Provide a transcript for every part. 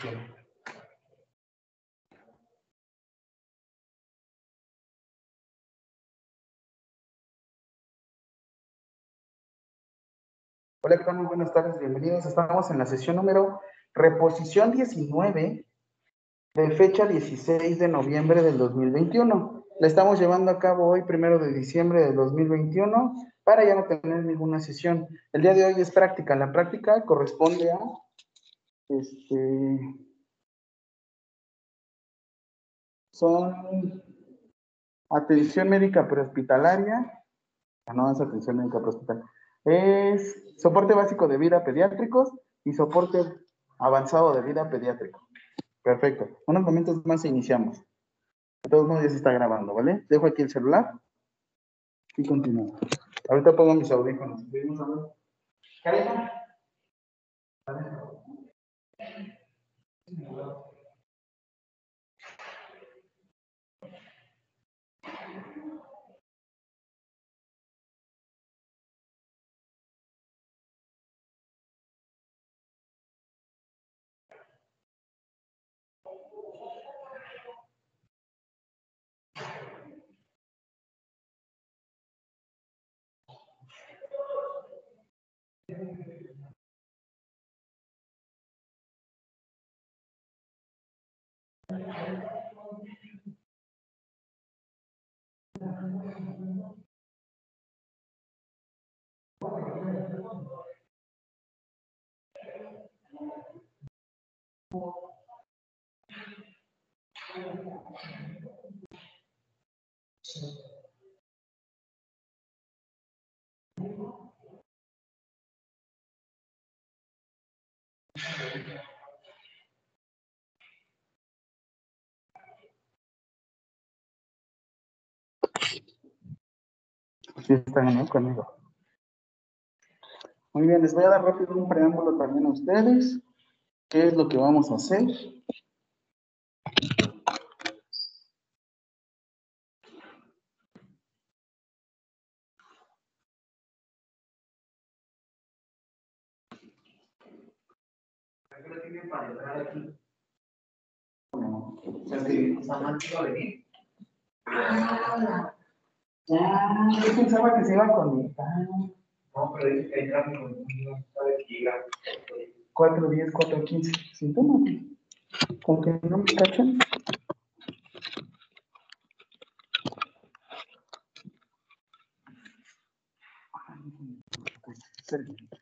Hola, ¿qué tal? Muy buenas tardes, bienvenidos. Estamos en la sesión número reposición 19 de fecha 16 de noviembre del 2021. La estamos llevando a cabo hoy, primero de diciembre del 2021, para ya no tener ninguna sesión. El día de hoy es práctica. La práctica corresponde a este, son atención médica prehospitalaria, ah, no es atención médica prehospitalaria, es soporte básico de vida pediátricos y soporte avanzado de vida pediátrico. Perfecto. Unos momentos más e iniciamos. De todos modos ya se está grabando, ¿vale? Dejo aquí el celular y continúo. Ahorita pongo mis audífonos. 是你的。Sí, están conmigo. Muy bien, les voy a dar rápido un preámbulo también a ustedes. ¿Qué es lo que vamos a hacer? para entrar aquí. Venir. Ah, yo pensaba que se iba a conectar. No, pero dice que entra con un giga. 410, 415. Síntomas. Con que no me cachan. Servicio.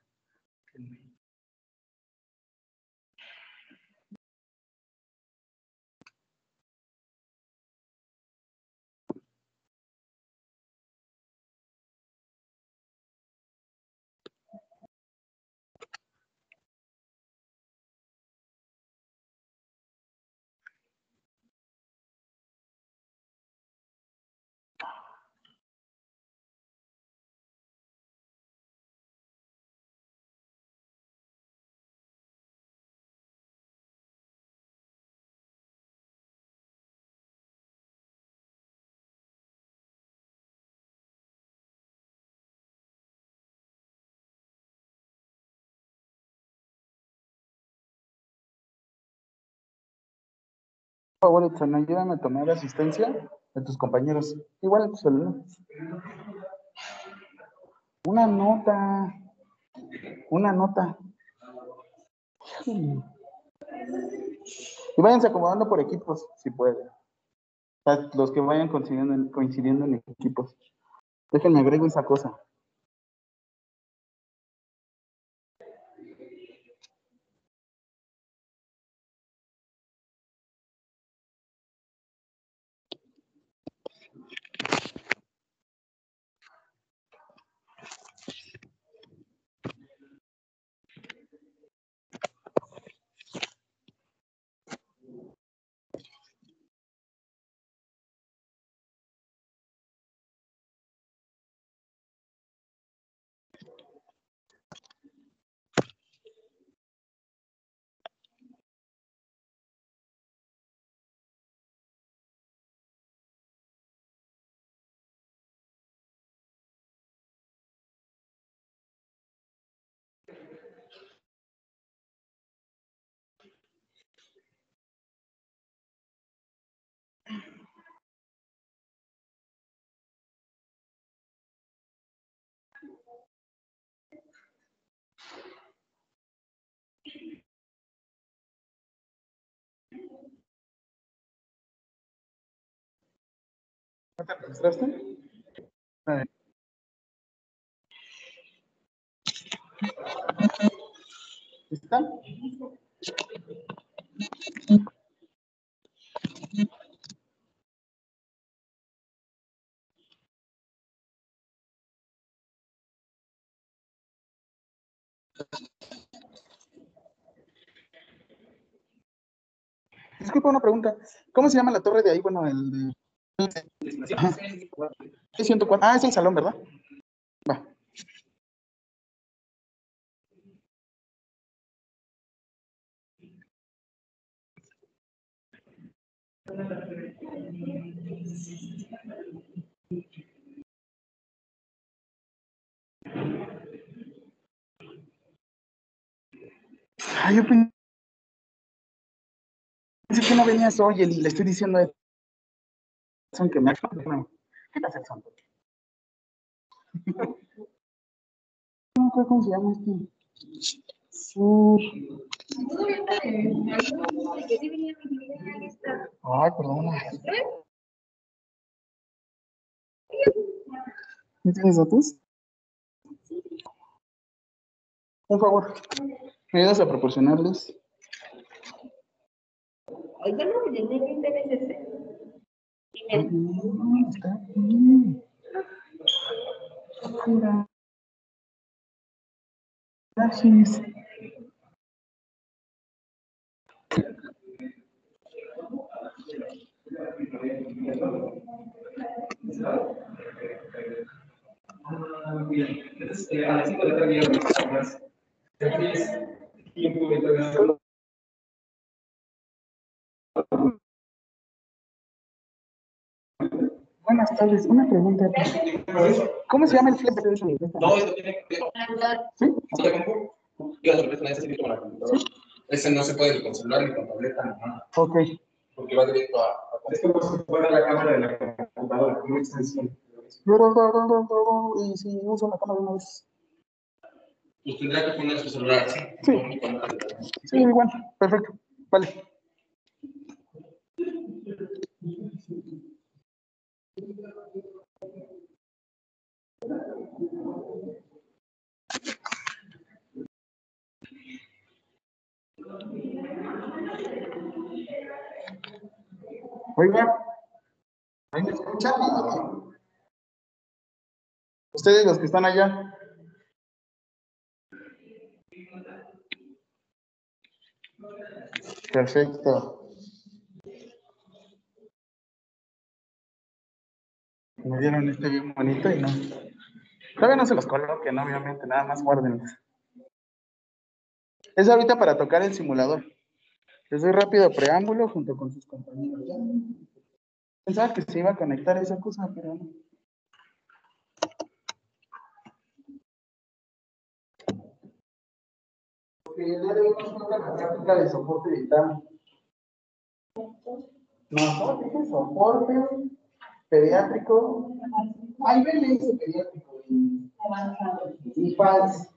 Por favor, Edson, ayúdame a tomar asistencia de tus compañeros. Igual en tu celular. Una nota. Una nota. Y váyanse acomodando por equipos, si pueden. Los que vayan coincidiendo coincidiendo en equipos. Déjenme agrego esa cosa. Disculpa una pregunta. ¿Cómo se llama la torre de ahí? Bueno, el de... Ajá. Es 104. Ah, es el salón, ¿verdad? Va. Ah, yo pensé que no venías hoy. Le estoy diciendo a Edson que me ¿Qué cómo se llama este. Sur. Ay, perdona. ¿No tienes datos? Por favor, ¿me ayudas a proporcionarles? Oiga, no, Gracias. Bien, entonces, a las 5 de la tarde tiempo una pregunta. ¿Cómo se llama el flip de esa No, eso tiene que ¿Sí? Necesito con la computadora. Ese no se puede ni con celular ni con tableta ni nada, Ok. porque va directo a. Es no se puede la cámara de la computadora, no extensión. Y si uso la cámara de una vez. Pues tendría que poner su celular, ¿sí? Sí. Sí, igual. Perfecto. Vale. Oiga, ¿ahí me escuchan? Ustedes los que están allá. Perfecto. Me dieron este bien bonito y no. Todavía no se los coloquen, obviamente, nada más guárdenlos. Es ahorita para tocar el simulador. Les doy rápido preámbulo junto con sus compañeros. Pensaba que se iba a conectar esa cosa, pero no. Porque el día de hoy nos la práctica de soporte vital. No, dije soporte pediátrico. Le dice pediátrico y, PALS.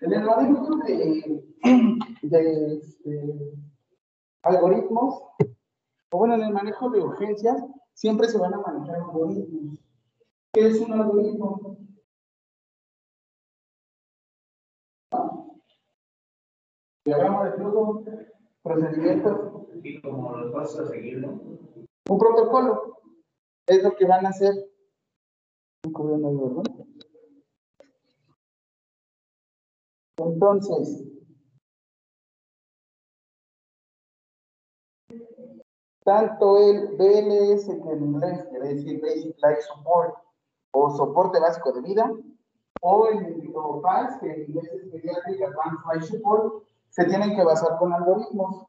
En el manejo de, de este, algoritmos, o bueno, en el manejo de urgencias, siempre se van a manejar algoritmos. ¿Qué es un algoritmo? Diagrama de flujo, procedimientos, Y como los vas a seguir, ¿no? un protocolo. Es lo que van a hacer. Entonces, tanto el BLS que en inglés quiere decir Basic Life Support o soporte básico de vida, o el o PALS, que en inglés es Pediatric Advanced Support, se tienen que basar con algoritmos.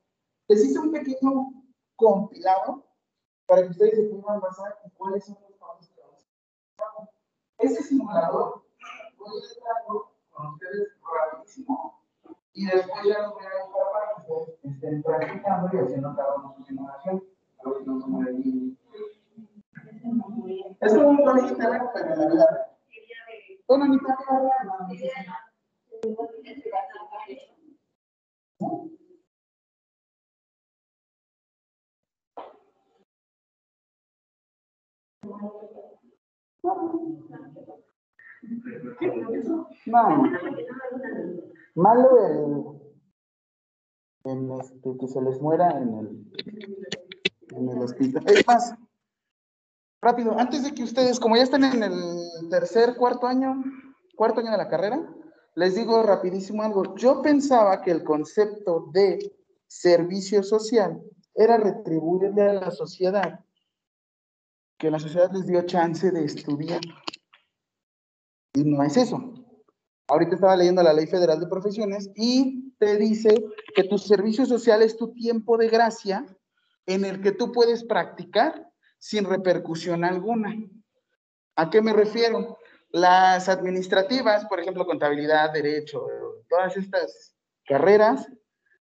Les hice un pequeño compilado para que ustedes se puedan basar en cuáles son los pasos que vamos a hacer. Ese simulador voy a dejarlo con ustedes rapidísimo y después ya los voy a dejar para que ustedes estén practicando y haciendo cada uno su simulación. A ver si no se mueve bien. Es como un proyecto, pero la. Bueno, ni tan rara, no. Malo el, en este, que se les muera en el, en el hospital. Rápido, antes de que ustedes, como ya están en el tercer, cuarto año, cuarto año de la carrera, les digo rapidísimo algo. Yo pensaba que el concepto de servicio social era retribuirle a la sociedad, que la sociedad les dio chance de estudiar. Y no es eso. Ahorita estaba leyendo la Ley Federal de Profesiones y te dice que tu servicio social es tu tiempo de gracia en el que tú puedes practicar sin repercusión alguna. ¿A qué me refiero? Las administrativas, por ejemplo, contabilidad, derecho, todas estas carreras,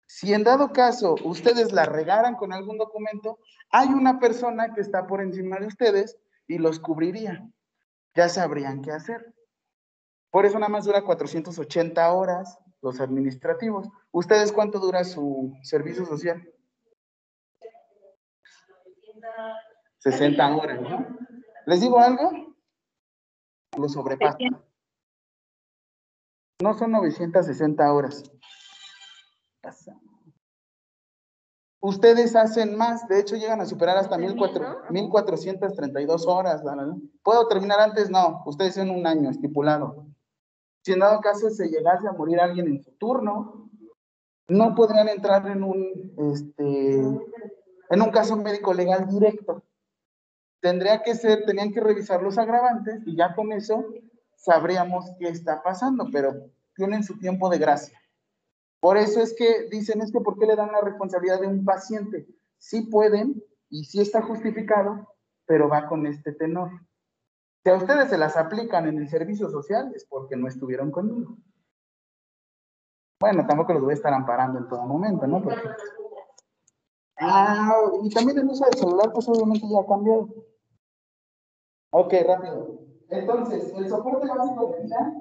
si en dado caso ustedes la regaran con algún documento, hay una persona que está por encima de ustedes y los cubriría. Ya sabrían qué hacer. Por eso nada más dura 480 horas los administrativos. ¿Ustedes cuánto dura su servicio social? 60 horas, ¿no? ¿Les digo algo? Lo sobrepasa. No son 960 horas. Ustedes hacen más, de hecho llegan a superar hasta 1400 1432 horas. ¿Puedo terminar antes? No, ustedes en un año estipulado. Si en dado caso se llegase a morir alguien en su turno, no podrían entrar en un, este, en un caso médico legal directo. Tendría que ser, tenían que revisar los agravantes y ya con eso sabríamos qué está pasando, pero tienen su tiempo de gracia. Por eso es que dicen, es que ¿por qué le dan la responsabilidad de un paciente? Sí pueden y sí está justificado, pero va con este tenor. Si a ustedes se las aplican en el servicio social es porque no estuvieron conmigo. Bueno, tampoco los voy a estar amparando en todo momento, ¿no? Porque... Ah, y también el uso del celular, pues obviamente ya ha cambiado. Ok, rápido. Entonces, el soporte básico de vida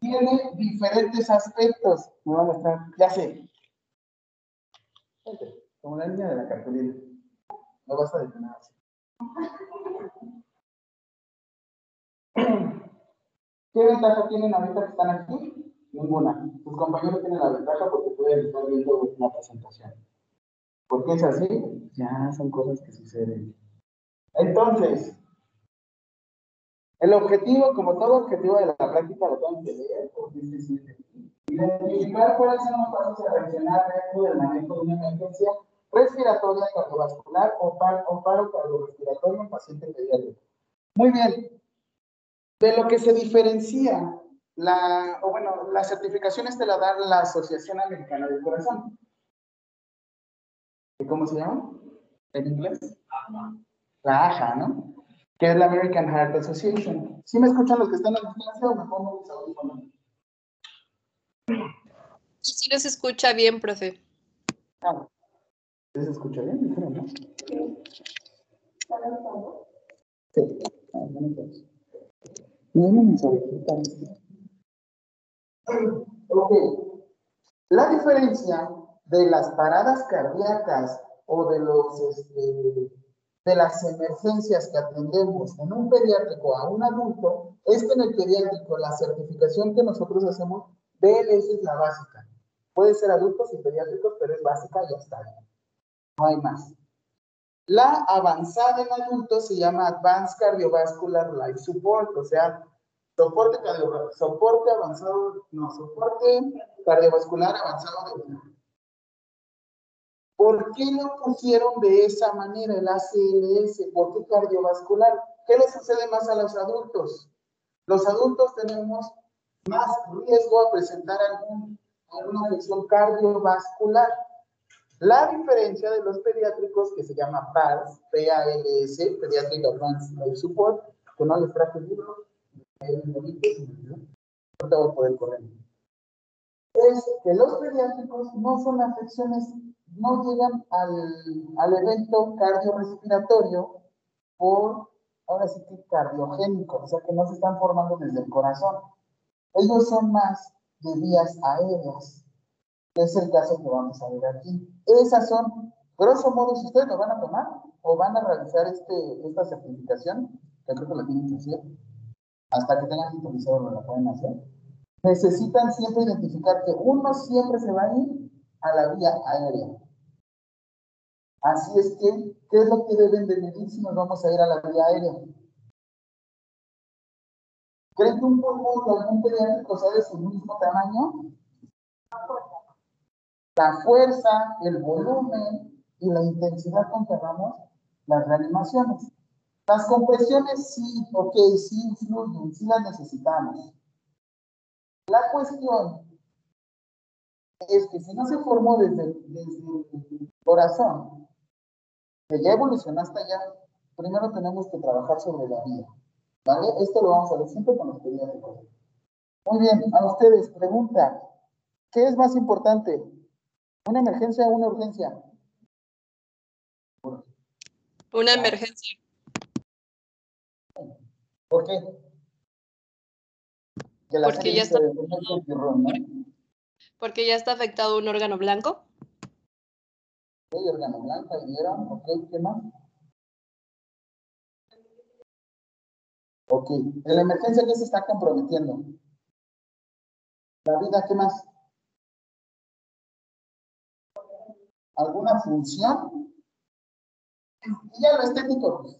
tiene diferentes aspectos. Me voy a mostrar, ya sé. Como la línea de la cartulina. No vas a detener así. ¿Qué ventaja tienen ahorita que están aquí? Ninguna. Tus compañeros tienen la ventaja porque pueden estar viendo una presentación. ¿Por qué es así? Ya son cosas que suceden. Entonces, el objetivo, como todo objetivo de la práctica, lo tengo que leer porque es decir, identificar cuáles son los pasos a reaccionar dentro del manejo de una emergencia respiratoria cardiovascular o, par, o paro cardiorrespiratorio en paciente pediátrico. Muy bien. De lo que se diferencia, la, o bueno, la certificación te la da la Asociación Americana del Corazón. ¿Y ¿Cómo se llama? ¿En inglés? La AJA, ¿no? Que es la American Heart Association. ¿Sí me escuchan los que están en la clase o me pongo mis audífonos? Y si nos escucha bien, profe. Ah, ¿sí ¿Se escucha bien? ¿no? Sí. Ah, pues. Ok. La diferencia de las paradas cardíacas o de los este, de las emergencias que atendemos en un pediátrico a un adulto es que en el pediátrico la certificación que nosotros hacemos BLS es la básica. Puede ser adultos y pediátricos, pero es básica y ya está. No hay más. La avanzada en adultos se llama Advanced Cardiovascular Life Support, o sea, soporte, cardio, soporte no, soporte cardiovascular avanzado de. ¿Por qué lo pusieron de esa manera el ACLS? ¿Por qué cardiovascular? ¿Qué le sucede más a los adultos? Los adultos tenemos más riesgo a presentar alguna afección cardiovascular. La diferencia de los pediátricos, que se llama PALS, PALS, Pediatric Advanced Life Support, que no les traje el libro, no voy a poder correr. Es que los pediátricos no son afecciones no llegan al, al evento cardiorrespiratorio por ahora sí que cardiogénicos, o sea que no se están formando desde el corazón. Ellos son más de vías aéreas, que es el caso que vamos a ver aquí. Esas son, grosso modo, si ustedes lo van a tomar o van a realizar este, esta certificación, que creo que la tienen que hacer, hasta que tengan autorizado lo la pueden hacer, necesitan siempre identificar que uno siempre se va a ir a la vía aérea. Así es que, ¿qué es lo que deben de medir si nos vamos a ir a la vía aérea? ¿Creen que un pulmón de algún pediátrico sea de su mismo tamaño? La fuerza, el volumen y la intensidad con las reanimaciones. Las compresiones sí, ok, sí influyen, sí las necesitamos. La cuestión es que si no se formó desde, desde el corazón, que ya evolucionó hasta allá, primero tenemos que trabajar sobre la vida. ¿Vale? Esto lo vamos a ver siempre con los pediátricos. Muy bien, a ustedes, pregunta, ¿qué es más importante? ¿Una emergencia o una urgencia? Una emergencia. ¿Por qué? Que la Porque ya está- ¿no? Porque ya está afectado un órgano blanco. Ok, órgano blanca, vieron, ok, ¿qué más? Ok, en la emergencia, ¿qué se está comprometiendo? La vida, ¿qué más? ¿Alguna función? Y ya lo estético.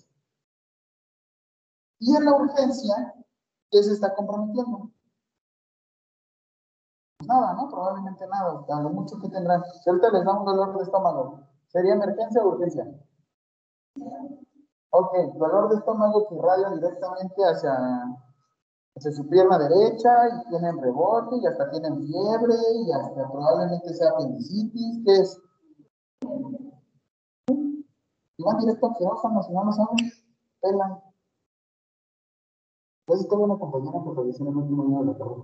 Y en la urgencia, ¿qué se está comprometiendo? Nada, ¿no? Probablemente nada, a lo mucho que tendrán. Si ahorita les da un dolor de estómago, ¿sería emergencia o urgencia? Ok, dolor de estómago que irradia directamente hacia, hacia su pierna derecha y tienen rebote y hasta tienen fiebre y hasta probablemente sea apendicitis, ¿qué es? Y van directo a quirófano, si no lo saben, pelan. Pues tengo una compañera que falleció en el último año de la carrera.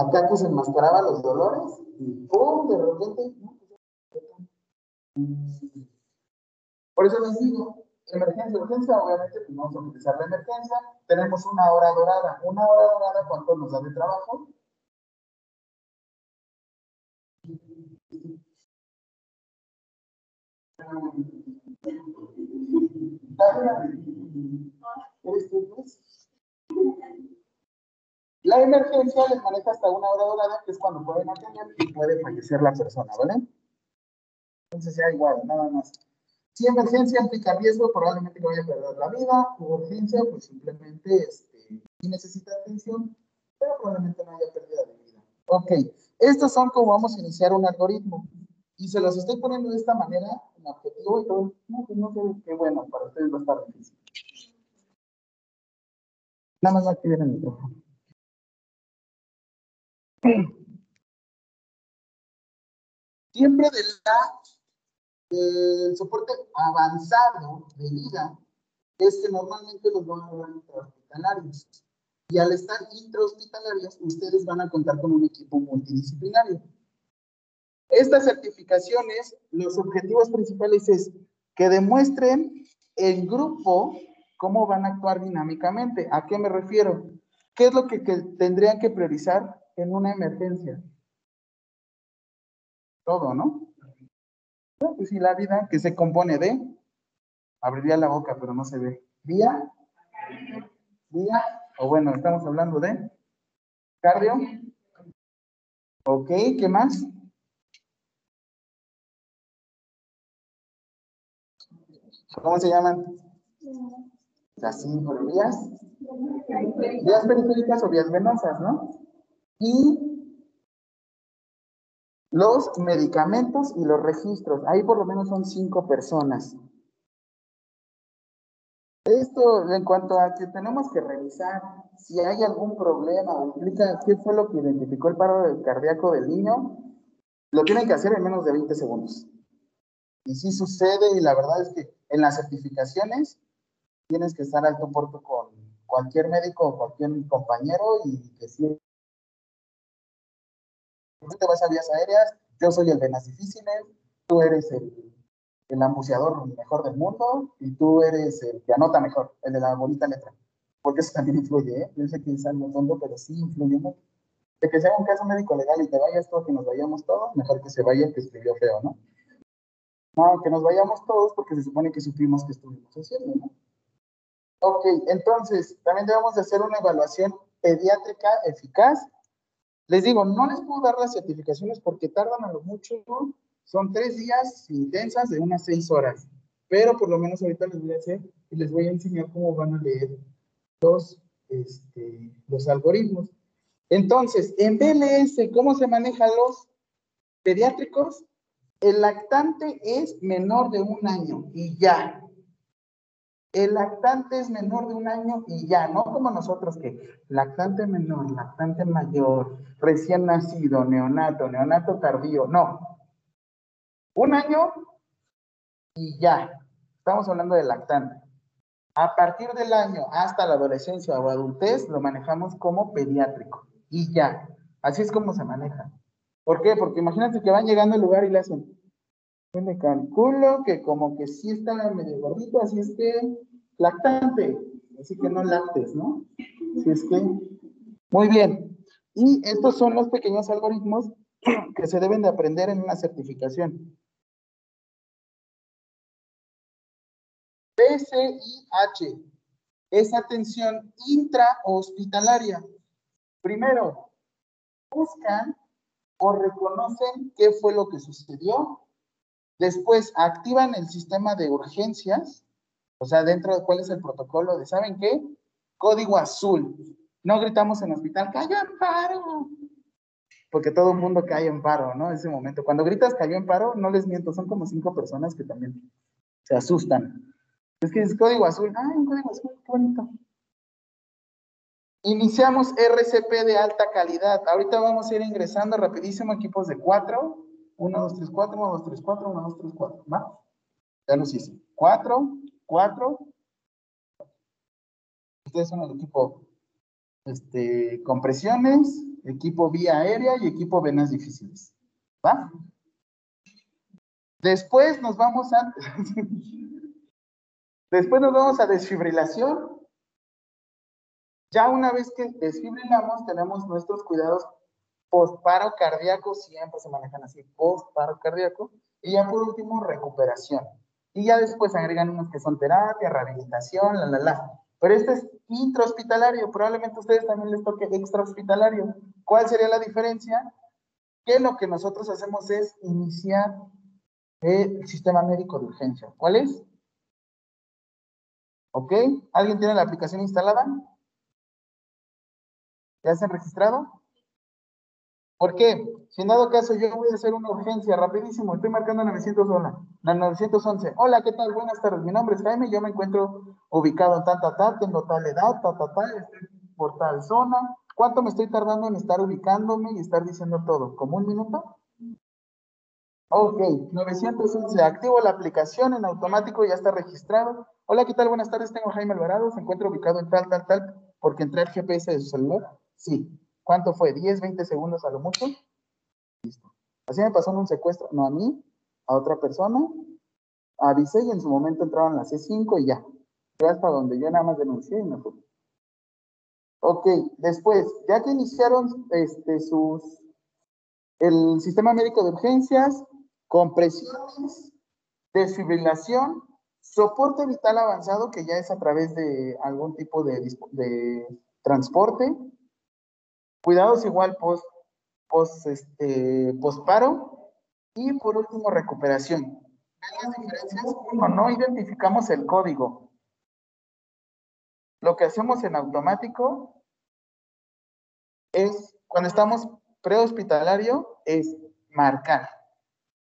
Acá que se enmascaraba los dolores y ¡pum! de repente. Por eso les digo, emergencia, urgencia, obviamente pues vamos a utilizar la emergencia. Tenemos una hora dorada. Una hora dorada, ¿cuánto nos da de trabajo? ¿Eres tú? La emergencia les maneja hasta una hora dorada, que es cuando pueden atender y puede fallecer la persona, ¿vale? Entonces ya igual, nada más. Si emergencia implica riesgo, probablemente que vaya a perder la vida. O urgencia, pues simplemente este, si necesita atención, pero probablemente no haya pérdida de vida. Ok, estos son como vamos a iniciar un algoritmo. Y se los estoy poniendo de esta manera, en objetivo y todo. No, pues no sé qué bueno, para ustedes va a estar difícil. Nada más va a activar el micrófono. Siempre de la el soporte avanzado de vida es que normalmente los van a dar intrahospitalarios. Y al estar intrahospitalarios, ustedes van a contar con un equipo multidisciplinario. Estas certificaciones, los objetivos principales es que demuestren en grupo cómo van a actuar dinámicamente. ¿A qué me refiero? ¿Qué es lo que, que tendrían que priorizar en una emergencia? Todo, ¿no? Pues sí, la vida que se compone de, abriría la boca, pero no se ve. Vía, vía, o bueno, estamos hablando de cardio. Ok, ¿qué más? ¿Cómo se llaman? Las cinco vías. Vías periféricas o vías venosas, ¿no? Y los medicamentos y los registros. Ahí por lo menos son cinco personas. Esto en cuanto a que tenemos que revisar si hay algún problema o implica qué fue lo que identificó el paro cardíaco del niño, lo tienen que hacer en menos de 20 segundos. Y sí sucede, y la verdad es que en las certificaciones tienes que estar al tú por con cualquier médico o cualquier compañero y decir, tú te vas a vías aéreas, yo soy el de difíciles, tú eres el el mejor del mundo y tú eres el que anota mejor, el de la bonita letra. Porque eso también influye, ¿eh? Yo sé que es algo tonto, pero sí influye mucho. De que sea un caso médico legal y te vayas todo, que nos vayamos todos, mejor que se vaya el que escribió feo, ¿no? No, que nos vayamos todos porque se supone que supimos que estuvimos haciendo, ¿no? Ok, entonces, también debemos de hacer una evaluación pediátrica eficaz. Les digo, no les puedo dar las certificaciones porque tardan a lo mucho, son tres días intensas de unas seis horas, pero por lo menos ahorita les voy a hacer y les voy a enseñar cómo van a leer los, este, los algoritmos. Entonces, en BLS, ¿cómo se manejan los pediátricos? El lactante es menor de un año y ya. El lactante es menor de un año y ya, no como nosotros que lactante menor, lactante mayor, recién nacido, neonato, neonato tardío, no. Un año y ya. Estamos hablando de lactante. A partir del año hasta la adolescencia o adultez lo manejamos como pediátrico y ya. Así es como se maneja. ¿Por qué? Porque imagínate que van llegando al lugar y le hacen, yo me calculo que como que sí está medio gordito, así es que lactante, así que no lactes, ¿no? Así es que, muy bien. Y estos son los pequeños algoritmos que se deben de aprender en una certificación. PCIH es atención intrahospitalaria. Primero, buscan o reconocen qué fue lo que sucedió. Después, activan el sistema de urgencias, o sea, dentro de cuál es el protocolo de, ¿saben qué? Código azul. No gritamos en hospital, cayó en paro. Porque todo el mundo cae en paro, ¿no? En ese momento. Cuando gritas cayó en paro, no les miento, son como cinco personas que también se asustan. Es que es código azul. Ay, un código azul, qué bonito. Iniciamos RCP de alta calidad. Ahorita vamos a ir ingresando rapidísimo equipos de 4. 1, 2, 3, 4, 1, 2, 3, 4, 1, 2, 3, 4. ¿Va? Ya los hice. 4, 4. Ustedes son el equipo este, compresiones, equipo vía aérea y equipo venas difíciles. ¿Va? Después nos vamos a... Después nos vamos a desfibrilación. Ya una vez que desfibrilamos, tenemos nuestros cuidados post-paro cardíaco, siempre se manejan así, post-paro cardíaco. Y ya por último, recuperación. Y ya después agregan unos que son terapia, rehabilitación, la, la, la. Pero este es intrahospitalario, probablemente a ustedes también les toque extrahospitalario. ¿Cuál sería la diferencia? Que lo que nosotros hacemos es iniciar el sistema médico de urgencia. ¿Cuál es? ¿Ok? ¿Alguien tiene la aplicación instalada? ¿Ya se han registrado? ¿Por qué? Si en dado caso yo voy a hacer una urgencia rapidísimo, estoy marcando 911. 911. Hola, ¿qué tal? Buenas tardes. Mi nombre es Jaime, yo me encuentro ubicado en tal, tal, tal, tengo tal edad, tal, tal, tal, estoy por tal zona. ¿Cuánto me estoy tardando en estar ubicándome y estar diciendo todo? ¿Como un minuto? Ok, 911. Activo la aplicación en automático, ya está registrado. Hola, ¿qué tal? Buenas tardes, tengo Jaime Alvarado, se encuentra ubicado en tal, tal, tal, porque entré al GPS de su celular. Sí. ¿Cuánto fue? ¿10, 20 segundos a lo mucho? Listo. Así me pasó un secuestro, no a mí, a otra persona. Avisé y en su momento entraron las C5 y ya. Fue hasta donde yo nada más denuncié y me fui. Ok, después, ya que iniciaron este, sus, el sistema médico de urgencias, compresiones, desfibrilación, soporte vital avanzado, que ya es a través de algún tipo de transporte, cuidados igual post, este, postparo, y por último, recuperación. ¿Ven las diferencias? Uno, no identificamos el código. Lo que hacemos en automático es, cuando estamos prehospitalario, es marcar.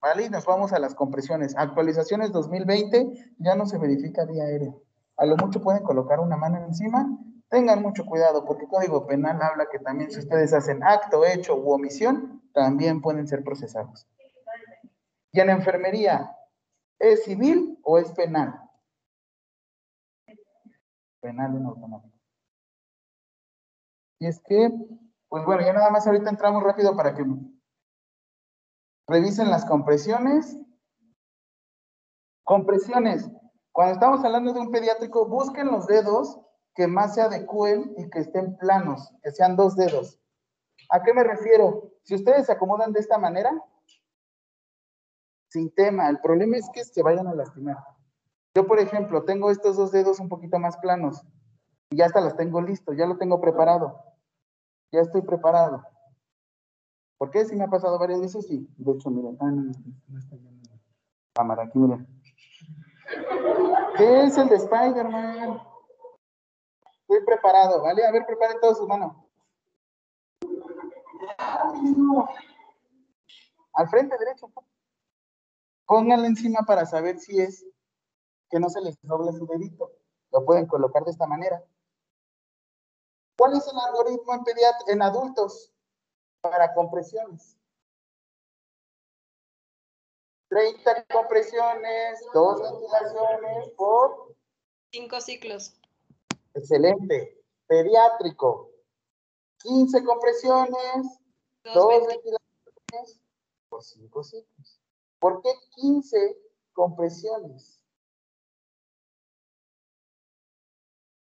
¿Vale? Y nos vamos a las compresiones. Actualizaciones 2020, ya no se verifica vía aérea. A lo mucho pueden colocar una mano encima. Tengan mucho cuidado porque el Código Penal habla que también si ustedes hacen acto, hecho u omisión, también pueden ser procesados. Y en enfermería, ¿es civil o es penal? Penal en automático. Y es que, pues bueno, ya nada más ahorita entramos rápido para que Revisen las compresiones. Compresiones. Cuando estamos hablando de un pediátrico, busquen los dedos que más se adecúen y que estén planos, que sean dos dedos. ¿A qué me refiero? Si ustedes se acomodan de esta manera, sin tema, el problema es que se vayan a lastimar. Yo, por ejemplo, tengo estos dos dedos un poquito más planos y ya hasta los tengo listos, ya lo tengo preparado. Ya estoy preparado. ¿Por qué? Si me ha pasado varias veces, sí. De hecho, miren, ah, no, no está cámara, aquí miren. ¿Qué es el de Spider-Man? Estoy preparado, ¿vale? A ver, preparen todos sus manos. Al frente derecho. Pónganlo encima para saber si es que no se les doble su dedito. Lo pueden colocar de esta manera. ¿Cuál es el algoritmo en, en adultos para compresiones? 30 compresiones, dos ventilaciones por Cinco ciclos. Excelente. Pediátrico, 15 compresiones, Dos dos venti- ventilaciones por 5 ciclos. ¿Por qué 15 compresiones?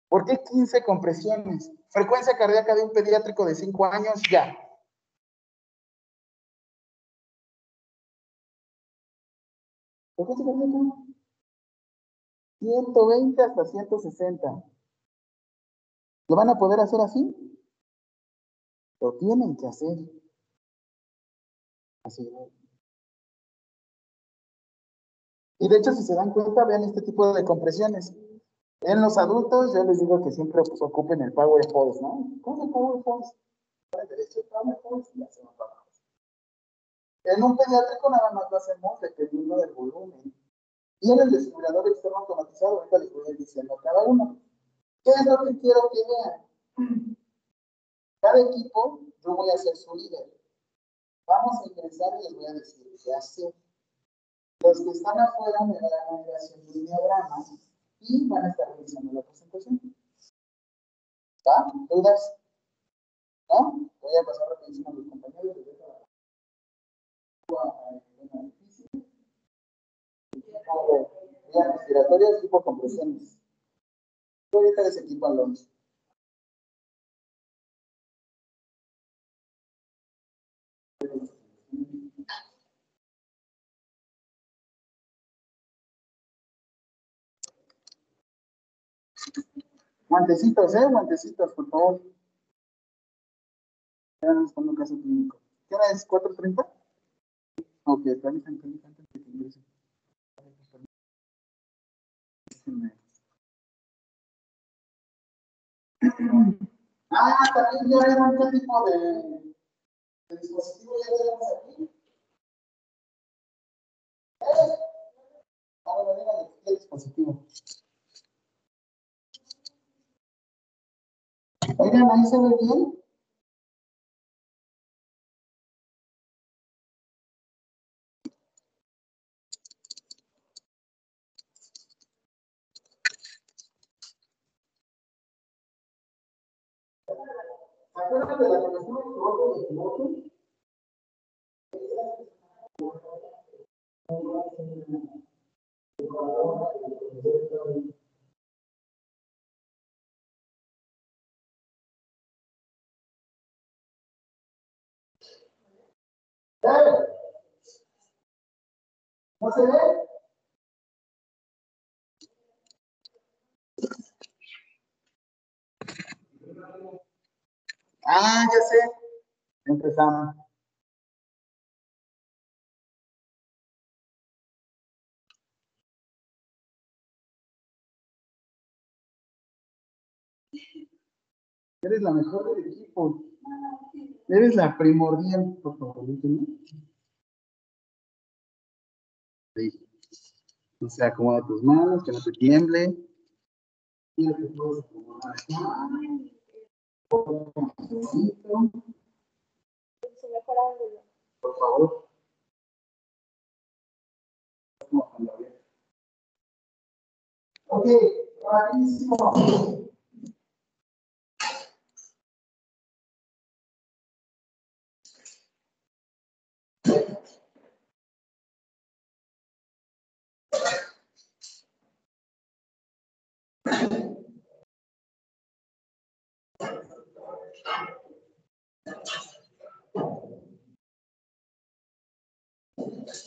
¿Por qué 15 compresiones? Frecuencia cardíaca de un pediátrico de 5 años, ya. Frecuencia cardíaca. 120 hasta 160. ¿Lo van a poder hacer así? Lo tienen que hacer. Así. Y de hecho, si se dan cuenta, vean este tipo de compresiones. En los adultos, yo les digo que siempre pues, ocupen el Power Pose, ¿no? ¿Cómo es el Power? Para el derecho, y hacemos para. En un pediátrico nada más lo hacemos dependiendo del volumen. Y en el desfibrilador externo automatizado, ahorita les voy a ir diciendo cada uno. ¿Qué es lo que quiero que vean? Cada equipo, yo voy a ser su líder. Vamos a ingresar y les voy a decir qué hacer. Los que están afuera me van a haciendo un diagrama y van a estar revisando la presentación. ¿Va? ¿Dudas? ¿No? Voy a pasar rapidísimo a los compañeros. les dejo a-. Equipo vías respiratorias, equipo compresiones. Yo ahorita les equipo al 11. Guantecitos, ¿eh? Guantecitos, por favor. Ya nos pongo caso clínico. ¿Qué hora es? ¿4.30? Ok, permítanme, permítanme que te ingrese. Déjenme. Ah, también ya vieron qué tipo de, de dispositivo ya tenemos aquí. ¿Eh? Ah, bueno, díganme qué dispositivo. Oigan, ahí se ve bien. ¿Se acuerdan de la que nos fuimos rojo de piloto? ¿Eh? ¿No se ve? Ah, ya sé. Empezamos. Eres la mejor del equipo. Eres la primordial, por favor. ¿no? Sí. O sea, acomoda tus manos, que no te tiemble. Mira que puedes acomodar Por favor. Ok, rapidísimo.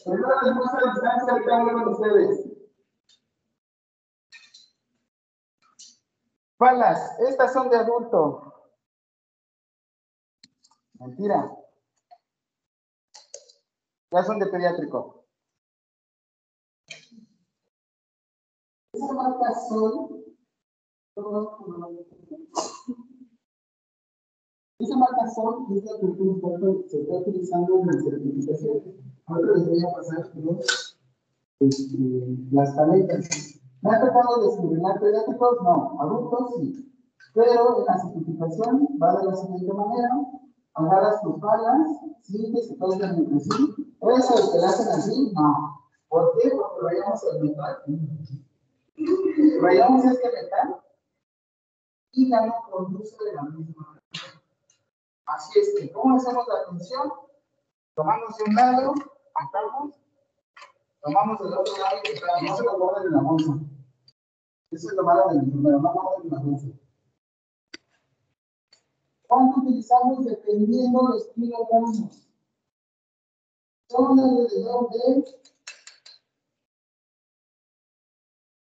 La ustedes. Palas, estas son de adulto. Mentira. Ya son de pediátrico. Esa marca son. Esa marca son es la que se está utilizando en las certificaciones. Ahora les voy a pasar los, este, las paletas. ¿Me ha tocado discriminar pediátricos? No, adultos sí. Pero en la certificación va de la siguiente manera. Agarras tus palas, sientes y todos entre sí. Eso de que la hacen así, no. ¿Por qué? Porque rayamos el metal. Rayamos este metal y ya no conduce de la misma manera. Así es que, ¿cómo hacemos la función? Tomamos de un lado, atamos, tomamos del otro lado y. No se lo guarden en la bolsa. Eso es lo malo del enfermero, no guarden en la bolsa. ¿Cuánto utilizamos dependiendo los kilogramos? Son alrededor de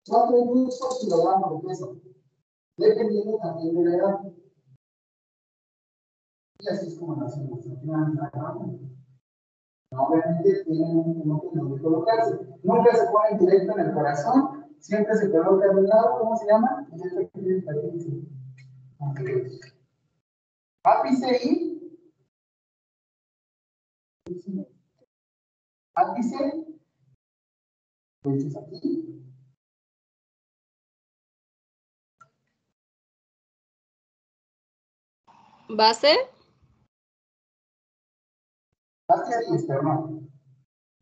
4 minutos por kilogramo de peso, dependiendo también de la edad. Y así es como lo hacemos. Obviamente tienen un punto donde colocarse. Nunca se ponen directo en el corazón, siempre se coloca de un lado, ¿cómo se llama? Ápice y ápice, entonces aquí. Base, Hacia y esternón.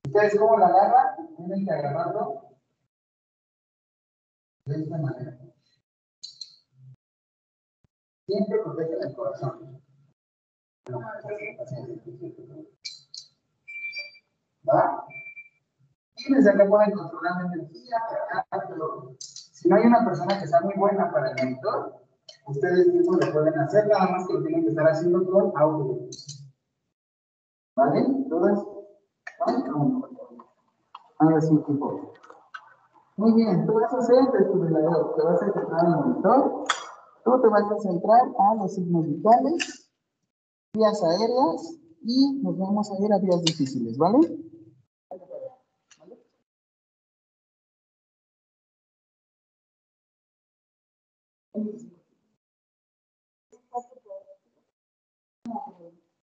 ¿Ustedes cómo la agarran? Tienen que agarrarlo de esta manera. Siempre protegen el corazón. ¿Va? Desde acá pueden controlar la energía, pero si no hay una persona que sea muy buena para el monitor, ustedes mismos lo pueden hacer, nada más que lo tienen que estar haciendo con audio. ¿Vale? ¿Todas? Ahora sí, tipo. Muy bien, tú vas a hacer desfibrilador, te vas a centrar en el monitor, tú te vas a centrar a los signos vitales, vías aéreas y nos vamos a ir a vías difíciles, ¿vale?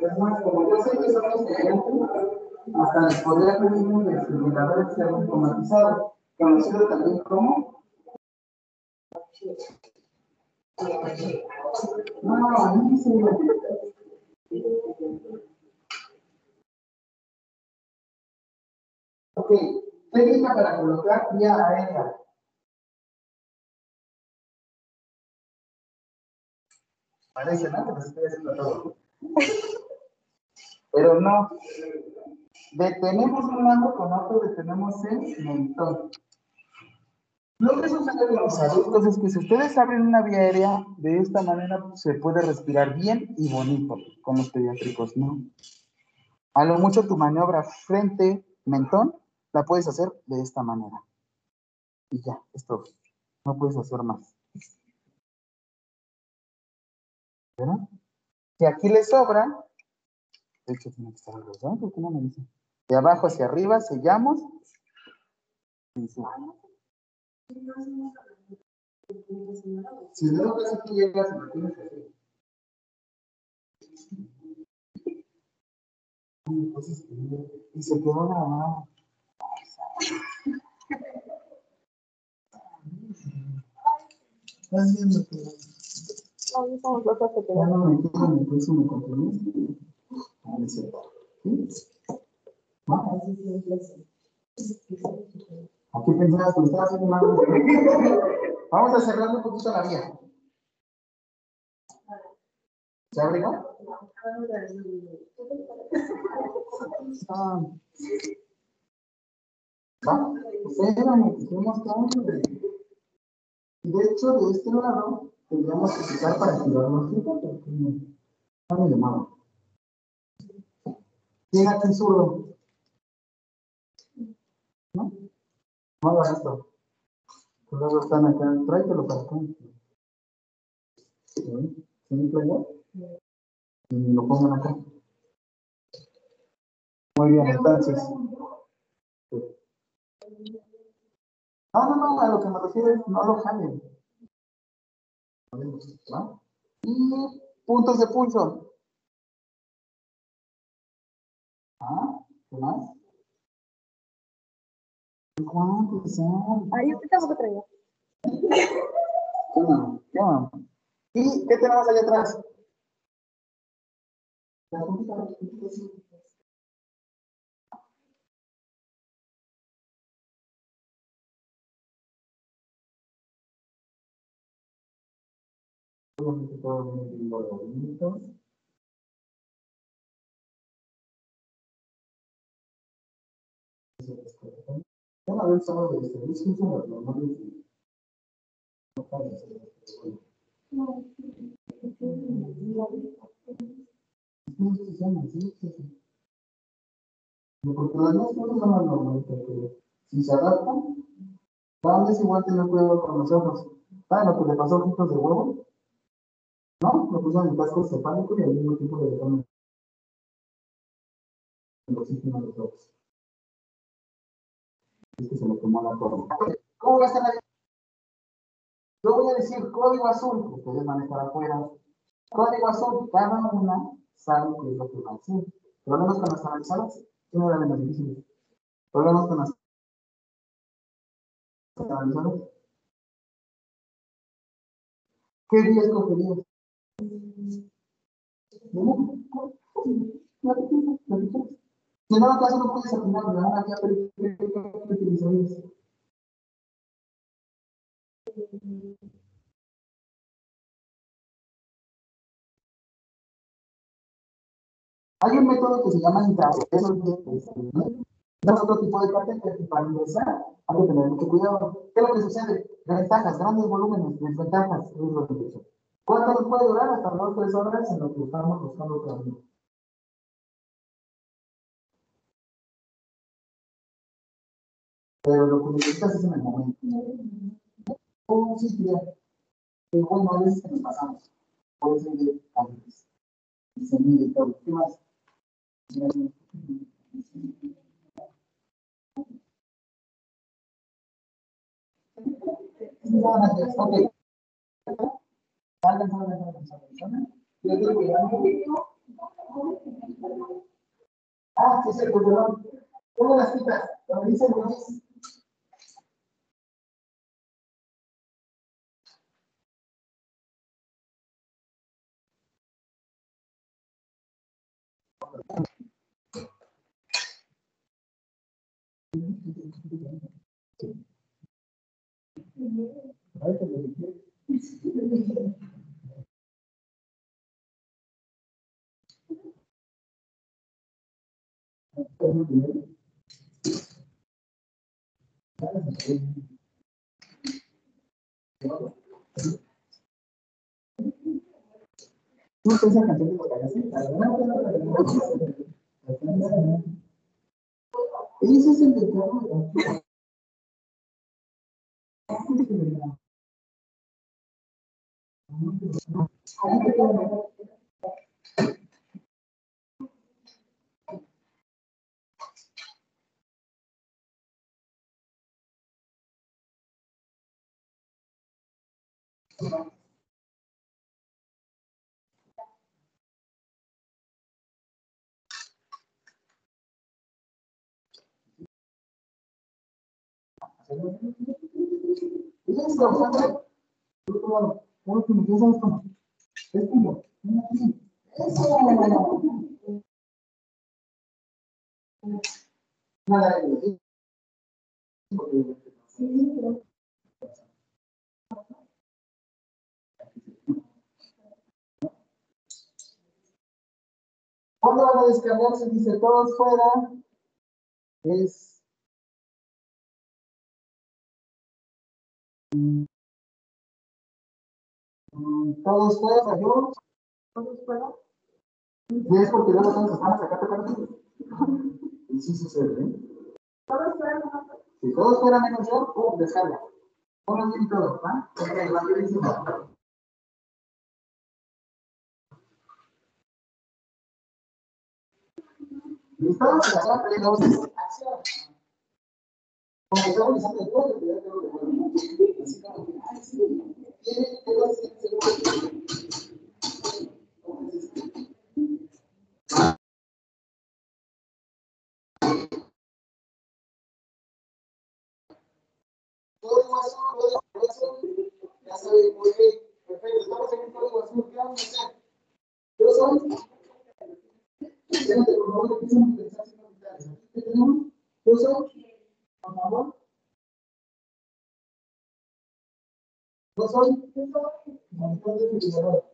Es más, como yo sé que son estudiantes, hasta les podría pedir un desfibrilador externo automatizado, conocido también como. No, no dice. Ok, técnica para colocar vía aérea. Parece, ¿no? Que nos estoy haciendo todo. Pero no. Detenemos un lado con otro, detenemos el mentón. Lo que sucede con los adultos es que si ustedes abren una vía aérea de esta manera, se puede respirar bien y bonito. Con los pediátricos, no. A lo mucho tu maniobra frente mentón la puedes hacer de esta manera. Y ya, es todo. No puedes hacer más. ¿Verdad? Si aquí le sobra, de hecho tiene que estar al revés, ¿por qué no me dice? De abajo hacia arriba sellamos. y sí. Si no lo ves aquí, llegas y lo tienes que hacer. y se quedó grabado. Estás viendo que Ahí estamos no. Vamos a cerrar un poquito la vía. ¿Se abre, no? Ah. Va, que. Y de hecho, de este lado, tendríamos que quitar para los tipos, porque no me llamaba. ¿Quién aquí zurdo? ¿No? No haga esto. Pues luego están acá, tráetelo para acá. ¿Sí? ¿Sí? Y lo pongan acá. Muy bien, entonces. No, no, no, a lo que me refiero es no lo jalen. Y puntos de pulso. ¿Ah? ¿Qué más? ¿Cuántos son? Yo tampoco traigo. ¿Qué más? ¿Qué más? ¿Y qué tenemos allá atrás? La que no. No. No, Porque las son normales, si se adaptan, también es igual tener cuidado con los. Ah, lo que le pasó a de huevo, ¿no? Puso en el casco cefálico y al mismo tiempo le dejaron el oxígeno a los ojos. Es que se le tomó la forma. ¿Cómo va a estar ahí? Yo voy a decir código azul, ustedes van a estar afuera. Código azul, cada una sabe qué es lo que hacer. Problemas con las canalizadas, ¿quién era menos difícil? Problemas con las canalizadas. ¿Qué día escogerías? Si en caso no puedes atinar, me van a vía periférica que utilizarías. Hay un método que se llama intraceso, es otro tipo de catéter que para ingresar hay que tener mucho cuidado. ¿Qué es lo que sucede? Ventajas, grandes volúmenes, desventajas, es lo que sucede. ¿Cuánto nos puede durar? Hasta dos tres horas en lo que estamos buscando vez. Pero lo que necesitas es en el momento. Sí, tía. Pero bueno, a que nos pasamos. Puede ser de antes. Y se mide todo. ¿Qué más? Ah, sí, es el perdón. Pongo las citas. Lo dice Luis. ¿Tú Ese es el de 什么意思？Sandra. Otro lado. Último, ¿qué es aquí. Eso. ¿Cuándo van a descargarse? Dice todos fuera. Es. Todos fuera, yo. ¿Todos fuera? Y es porque luego todos estamos acá tocando. Y sí sucede, ¿eh? ¿Todos? Si todos fueran menos yo, pum, descarga. Ponlo bien todo, ¿va? Ok, rapidísimo. ¿Listo? Acción. Como estamos el ya tengo que. Así como que, ay, sí, Yo soy. Por favor, Yo soy. Monitor de refrigerador.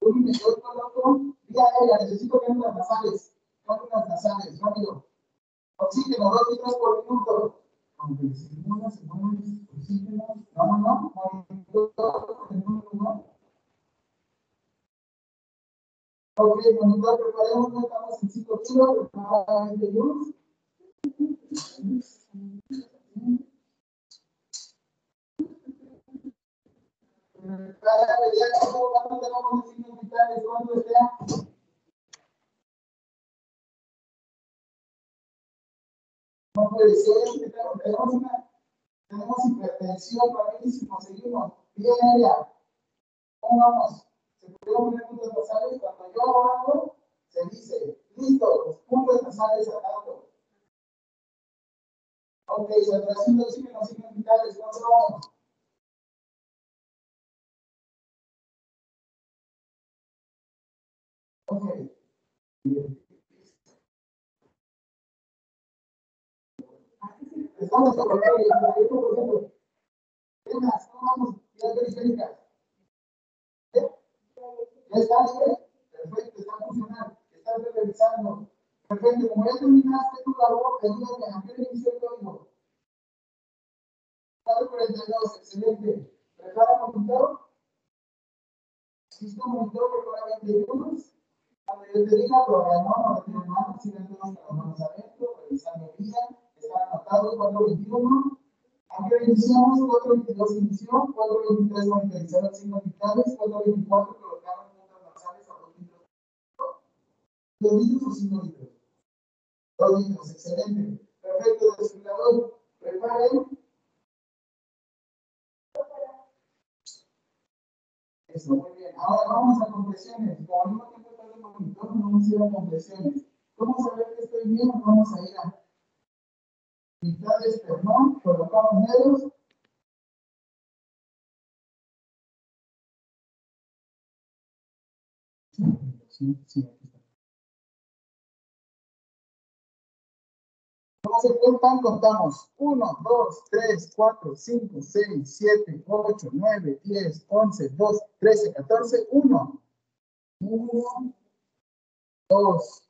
Un medidor coloco. Vía aérea, necesito cánulas nasales. Cánulas nasales, rápido. Oxígeno, dos litros por minuto. Aunque segundos, segundos, oxígeno. No, no, no. Monitor. Ok, monitor, preparemos, estamos en 5 kilos, luz. Para ya como cuando tenemos los signos vitales, cuando esté. No puede ser, tenemos una, tenemos hipertensión, rapidísimo, seguimos, bien aérea. ¿Cómo vamos? Se pudieron poner puntos nasales, cuando yo hago, se dice, listo, los puntos nasales atando. Ok, saturación de oxígeno, signos vitales, ¿cuánto vamos? Ok. Estamos por ejemplo, Venas, ¿cómo vamos? Vías periféricas. ¿Ya está libre? Perfecto, está funcionando, está revisando. Perfecto, como ya terminaste tu labor, ayúdame a qué inició el código. 442, excelente. Prepara monitor. Listo, monitor, prepara 21. Cuando yo te diga, programó, no retiro manos, si no tenemos las manos adentro, revisando vía, está anotado 421. Aunque iniciamos 422 inició, 423 monitorizaron signos vitales, 424 colocaron puntos nasales a 2 litros. ¿Dos litros o 5 litros? 2 litros, excelente. Perfecto, desfilador. Preparen. Eso, muy bien. Ahora vamos a compresiones. Como al está el monitor, vamos a compresiones. ¿Cómo saber que estoy bien? Vamos a ir a mitad de esternón, colocamos dedos. Sí, sí, aquí está. ¿Cómo se cuentan? Contamos 1, 2, 3, 4, 5, 6, 7, 8, 9, 10, 11, 12, 13, 14, 1. 1, 2.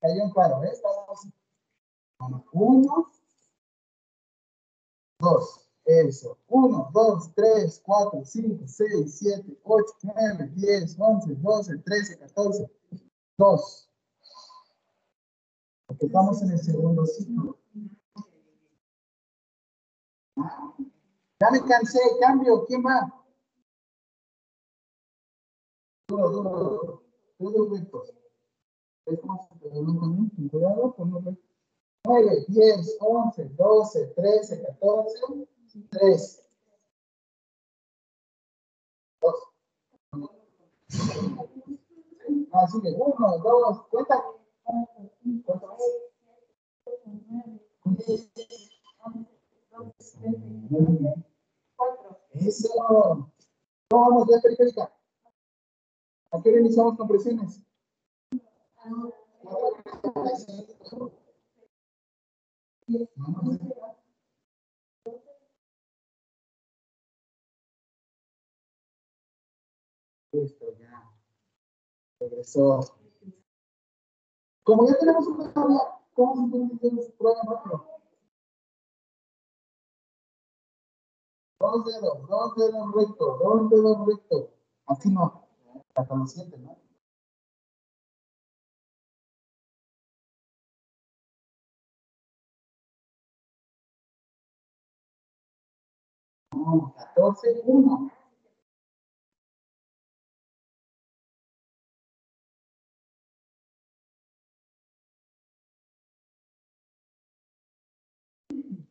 Cayó un paro, ¿eh? Estamos. 1, 2. Eso. 1, 2, 3, 4, 5, 6, 7, 8, 9, 10, 11, 12, 13, 14. 2. Porque estamos en el segundo ciclo. Ya me cansé, cambio, ¿quién va? Duro, duro, duro. Todos ¿Ves cómo se te también? Con Cuidado, recto. 9, 10, 11, 12, 13, 14, 3. 2. Ah, sigue. 1, 2, cuenta. ¿Cuánto es? Eso. ¿Cómo vamos de periférica? ¿A qué con presiones? Listo, ya. Regresó. Como ya tenemos una tabla, ¿cómo se tiene que prueba? Dos dedos, dos dedos rectos, dos dedos rectos. Así no. Hasta lo siente, ¿no? No, 14, 1.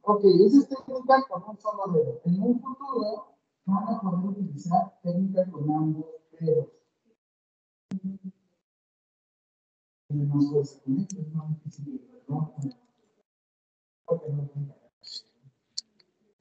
Ok, esa es técnica con un solo dedo. En un futuro van a poder utilizar técnica con ambos dedos. Tenemos dos con esto, es difícil, ¿no? Ok, no.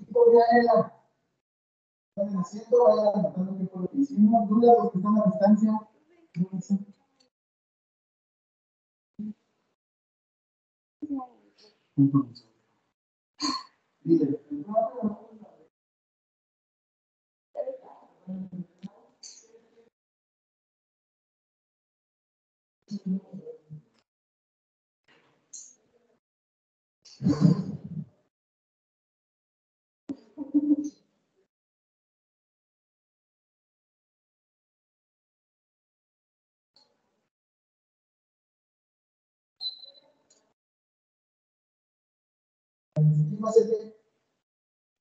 Equipo de aérea. Están en asiento, vayan anotando qué fue lo que hicimos. Dudas los que están a distancia.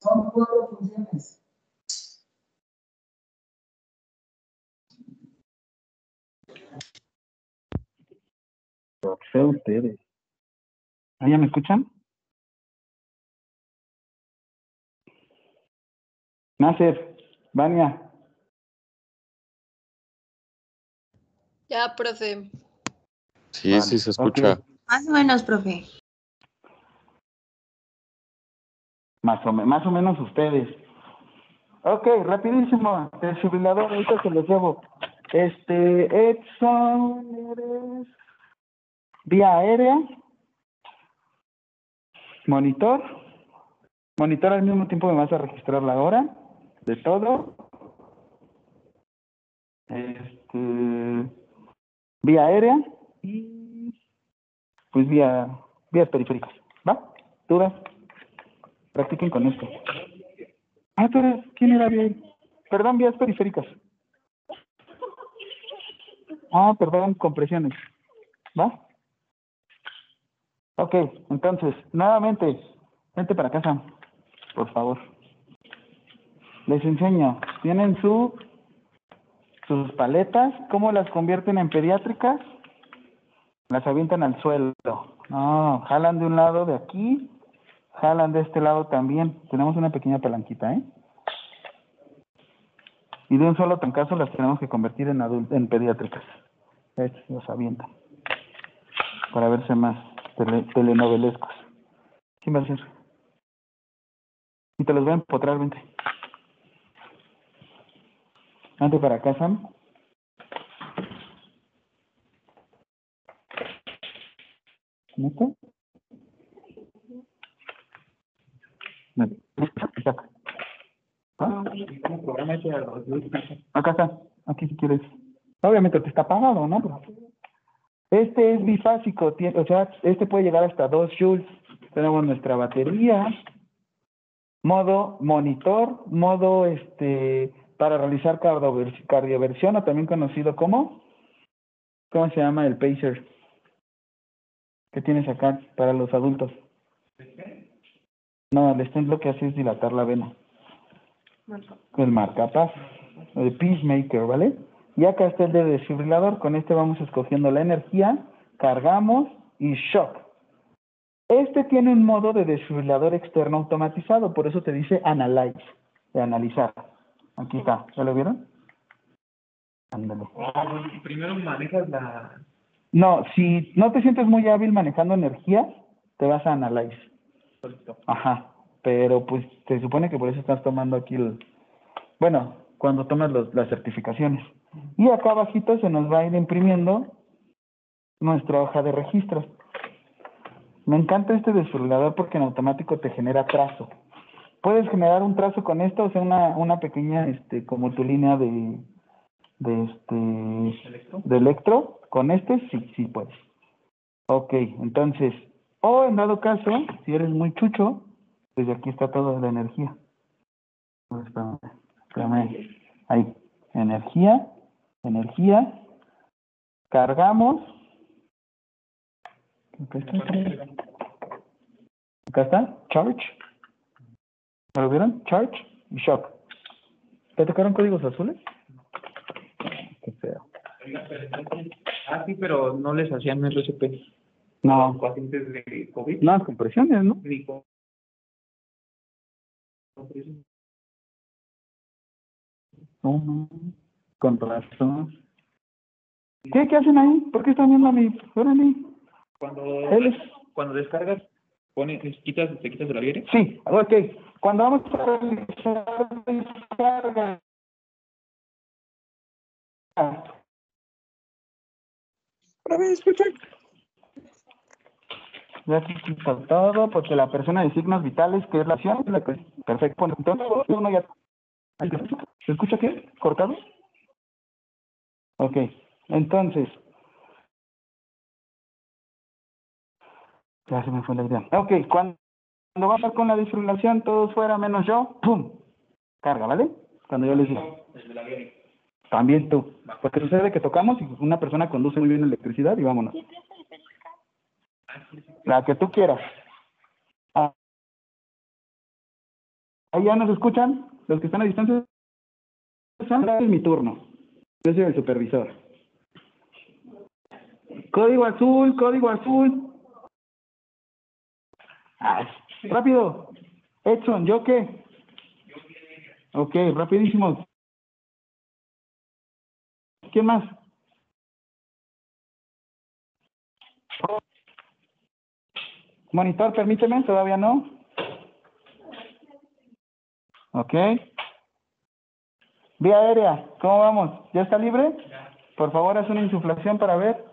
Son cuatro funciones. Sé ustedes. ¿Ah, ¿Ya me escuchan? Nasser, Vania, Ya, profe. Sí, Vale, sí se escucha. Más o menos, profe. Más o, más o menos ustedes. Ok, rapidísimo. Desfibrilador, ahorita se los llevo. Este, Edson, vía aérea, monitor. Monitor al mismo tiempo me vas a registrar la hora de todo. Este, vía aérea y pues vía vías periféricas. ¿Va? ¿Dudas? Practiquen con esto. Ah, tú ¿quién era bien? Perdón, vías periféricas. Ah, perdón, compresiones. ¿Va? Ok, entonces, nuevamente, vente para casa, por favor. Les enseño. Tienen su, sus paletas, ¿cómo las convierten en pediátricas? Las avientan al suelo. No, jalan de un lado de aquí, jalan de este lado también. Tenemos una pequeña palanquita, ¿eh? Y de un solo trancazo las tenemos que convertir en adult en pediátricas. Los avientan. Para verse más tele- telenovelescos. ¿Quién va a? Y te los voy a empotrar, vente. Vente para acá, Sam. ¿Neta? Vente. Acá. ¿Ah? Acá está, aquí si quieres. Obviamente te está apagado, ¿no? Este es bifásico, o sea, este puede llegar hasta 2 joules. Tenemos nuestra batería, modo monitor, modo este para realizar cardiover- cardioversión o también conocido como, ¿cómo se llama el pacer? que tienes acá para los adultos? No, el stent lo que hace es dilatar la vena. El marcapasos, el peacemaker, ¿vale? Y acá está el de desfibrilador. Con este vamos escogiendo la energía, cargamos y shock. Este tiene un modo de desfibrilador externo automatizado, por eso te dice analyze, de analizar. Aquí está, ¿ya lo vieron? Ándale. Primero manejas la... No, si no te sientes muy hábil manejando energía, te vas a analyze. Ajá, pero pues se supone que por eso estás tomando aquí el... Bueno, cuando tomas los, las certificaciones. Y acá abajito se nos va a ir imprimiendo nuestra hoja de registros. Me encanta este desfibrilador porque en automático te genera trazo. Puedes generar un trazo con esto, o sea, una, una pequeña, este, como tu línea de, de este, ¿Electro? de electro. Con este sí, sí puedes. Ok, entonces, o en dado caso, si eres muy chucho, pues aquí está toda la energía. Espérame. Ahí, energía, energía, cargamos. Acá está, acá está, charge. ¿Me lo vieron? Charge y shock. ¿Te tocaron códigos azules? Ah, sí, pero no les hacían RCP. No, pacientes de COVID. no, compresiones, ¿no? Dijo. No, no, con razón. ¿Qué, ¿Qué hacen ahí? ¿Por qué están viendo a mi... Órale. Cuando, Él es... cuando descargas, pones, quitas, te quitas de la viene. Sí, ok. Cuando vamos a realizar descarga... A ver, escucha. Ya quita todo, porque la persona de signos vitales, que es la acción, es la que... Perfecto. Bueno, Entonces, uno ya... ¿Se escucha? ¿Se escucha qué? ¿Cortado? Ok. Entonces... Ya se me fue la idea. Ok, cuando, cuando va a estar con la desfibrilación, todos fuera menos yo, ¡pum! Carga, ¿vale? Cuando yo les digo. También tú. Porque sucede que tocamos y una persona conduce muy bien electricidad y vámonos. La que tú quieras. Ah. ¿Ahí ya nos escuchan? Los que están a distancia. Es mi turno. Yo soy el supervisor. Código azul, código azul. Ay, rápido. Edson, ¿yo qué? Ok, rapidísimo. ¿Qué más? Monitor, permíteme, todavía no. Ok. Vía aérea, ¿cómo vamos? ¿Ya está libre? Por favor, haz una insuflación para ver.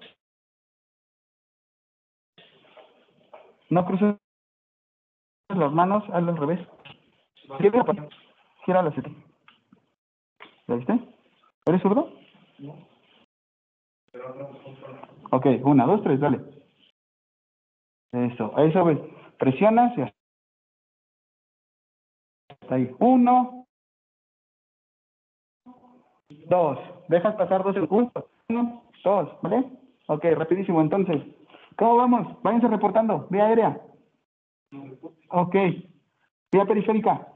No cruces las manos, hazlo al revés. Gira, la siete. ¿Ya viste? ¿Eres zurdo? Ok, una, dos, tres, dale. Eso, ahí sobre. Presionas y hasta ahí. Uno. Dos. Dejas pasar dos segundos. Uno, dos, ¿vale? Ok, rapidísimo. Entonces, ¿cómo vamos? Váyanse reportando. Vía aérea. Ok. Vía periférica.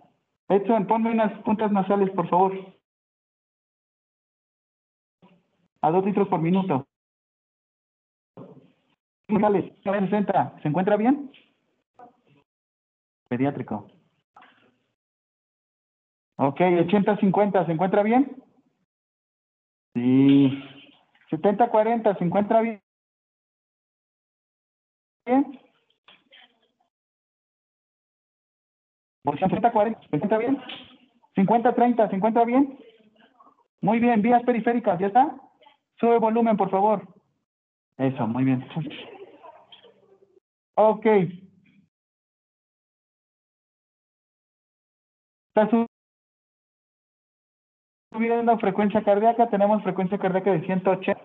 Edson, ponme unas puntas nasales, por favor. A dos litros por minuto. Nasales, 60. ¿Se encuentra bien? Pediátrico. Ok, 80-50, ¿se encuentra bien? Sí. 70-40, ¿se encuentra bien? ¿Bien? 80-40, ¿se encuentra bien? 50-30, ¿se encuentra bien? Muy bien, vías periféricas, ¿ya está? Sube volumen, por favor. Eso, muy bien. Ok. Está su- subiendo frecuencia cardíaca, tenemos frecuencia cardíaca de 180.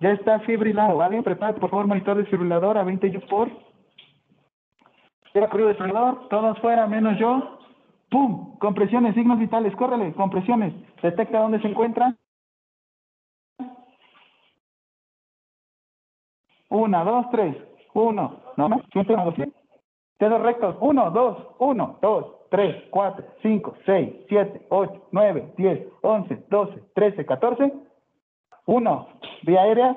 Ya está fibrilado, ¿vale? Prepara, por favor, monitor desfibrilador a 20 yo por. Era corrido desfibrilador, todos fuera, menos yo. ¡Pum! Compresiones, signos vitales, córrele, compresiones. Detecta dónde se encuentra. Una, dos, tres. Uno. No más. Siempre dos, tres. Dedos rectos. 1, 2, 1, 2, 3, 4, 5, 6, 7, 8, 9, 10, 11, 12, 13, 14. 1. Vía aérea.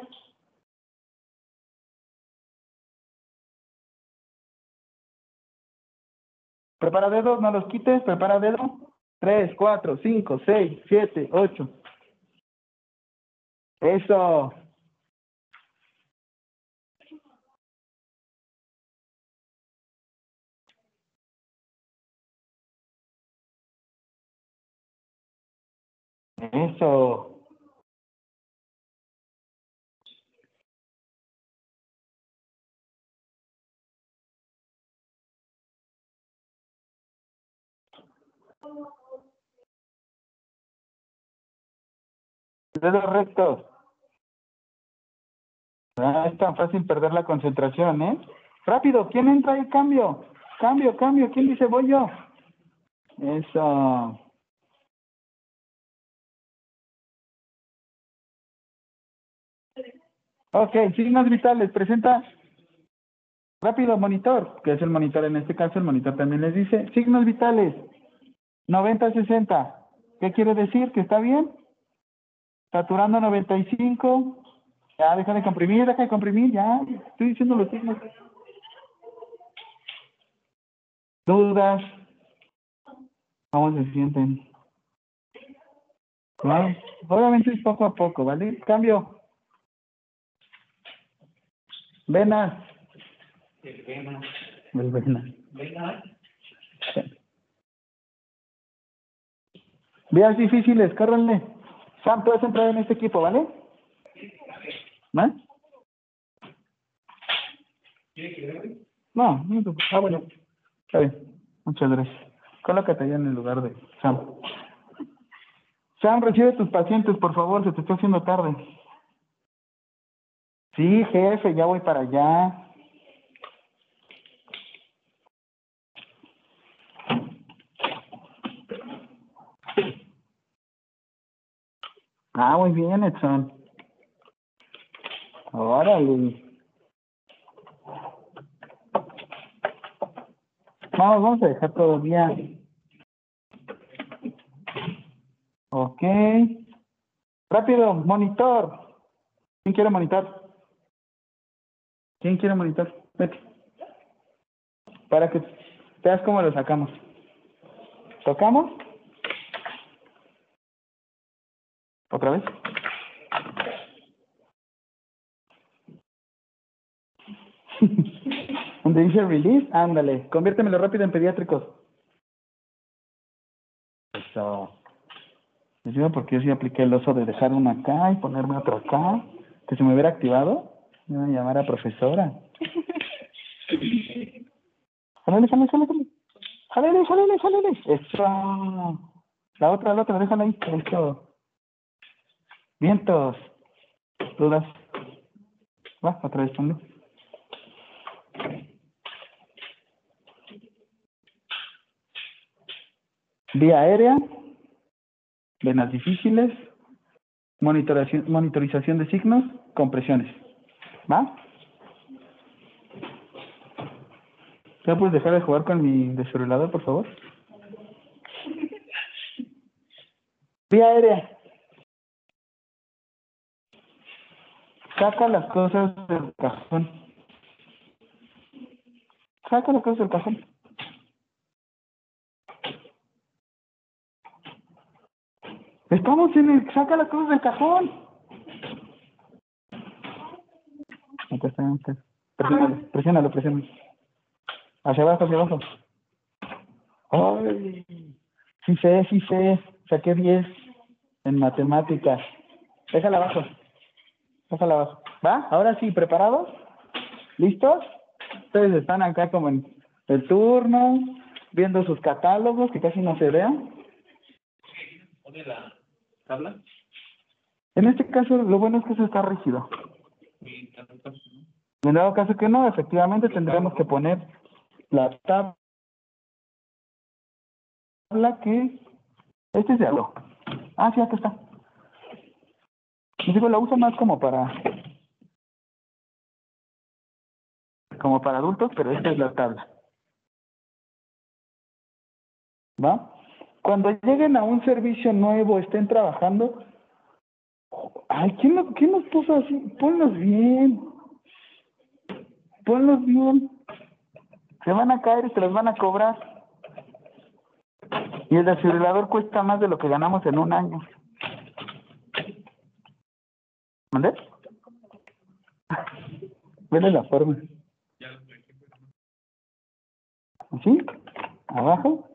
Prepara dedos, no los quites. Prepara dedos. 3, 4, 5, 6, 7, 8. Eso. Eso. Dedos rectos. Ah, es tan fácil perder la concentración, ¿eh? Rápido, ¿quién entra ahí? Cambio. Cambio, cambio. ¿Quién dice voy yo? Eso. Ok, signos vitales. Presenta rápido monitor, que es el monitor en este caso. El monitor también les dice signos vitales. 90-60. ¿Qué quiere decir? ¿Que está bien? Saturando 95. Ya, deja de comprimir, deja de comprimir, ya. Estoy diciendo los signos. Dudas. ¿Cómo se sienten? Claro. Obviamente es poco a poco, ¿vale? Cambio. Venas. El venas. Vías difíciles, córranle. Sam, puedes entrar en este equipo, ¿vale? ¿Más? No, no. Ah, bueno. Está bien. Muchas gracias. Colócate allá en el lugar de Sam. Sam, recibe tus pacientes, por favor, se te está haciendo tarde. Sí, jefe, ya voy para allá. Ah, muy bien, Edson. Órale. Vamos, vamos a dejar todo bien. Ok. Rápido, monitor. ¿Quién quiere monitor? ¿Quién quiere monitor? Vete. Para que veas cómo lo sacamos. ¿Tocamos? ¿Otra vez? Donde dice release, ándale. Conviértemelo rápido en pediátricos. Eso. Les porque yo sí apliqué el oso de dejar uno acá y ponerme otro acá. Que se me hubiera activado. Me iban a llamar a profesora. Jálale, jálale, jálale. Jálale, jálale, jálale. Eso. La otra, la otra, déjala ahí. Eso. Vientos. Dudas. Va, otra vez ponlo. Vía aérea. Venas difíciles. Monitorización, monitorización de signos. Compresiones. ¿Va? ¿Ya puedes dejar de jugar con mi desfibrilador, por favor? Vía aérea. Saca las cosas del cajón. Saca las cosas del cajón. Estamos en el... Saca las cosas del cajón. Acá. Presiónalo, presiónalo, presiónalo. Hacia abajo, hacia abajo. Ay, sí sé, sí sé. Saqué 10 en matemáticas. Déjala abajo. Déjala abajo. ¿Va? Ahora sí, ¿preparados? ¿Listos? Ustedes están acá como en el turno, viendo sus catálogos, que casi no se vean. ¿Pone la tabla? En este caso, lo bueno es que eso está rígido. En dado caso que no, efectivamente tendremos que poner la tabla que... Este es de algo. Ah, sí, acá está. Digo, la uso más como para... Como para adultos, pero esta es la tabla. ¿Va? Cuando lleguen a un servicio nuevo, estén trabajando, ay, ¿quién, lo- quién los puso así? Ponlos bien. Ponlos bien. Se van a caer y se los van a cobrar. Y el desfibrilador cuesta más de lo que ganamos en un año. ¿Mandé? Vele la forma. ¿Así? Abajo.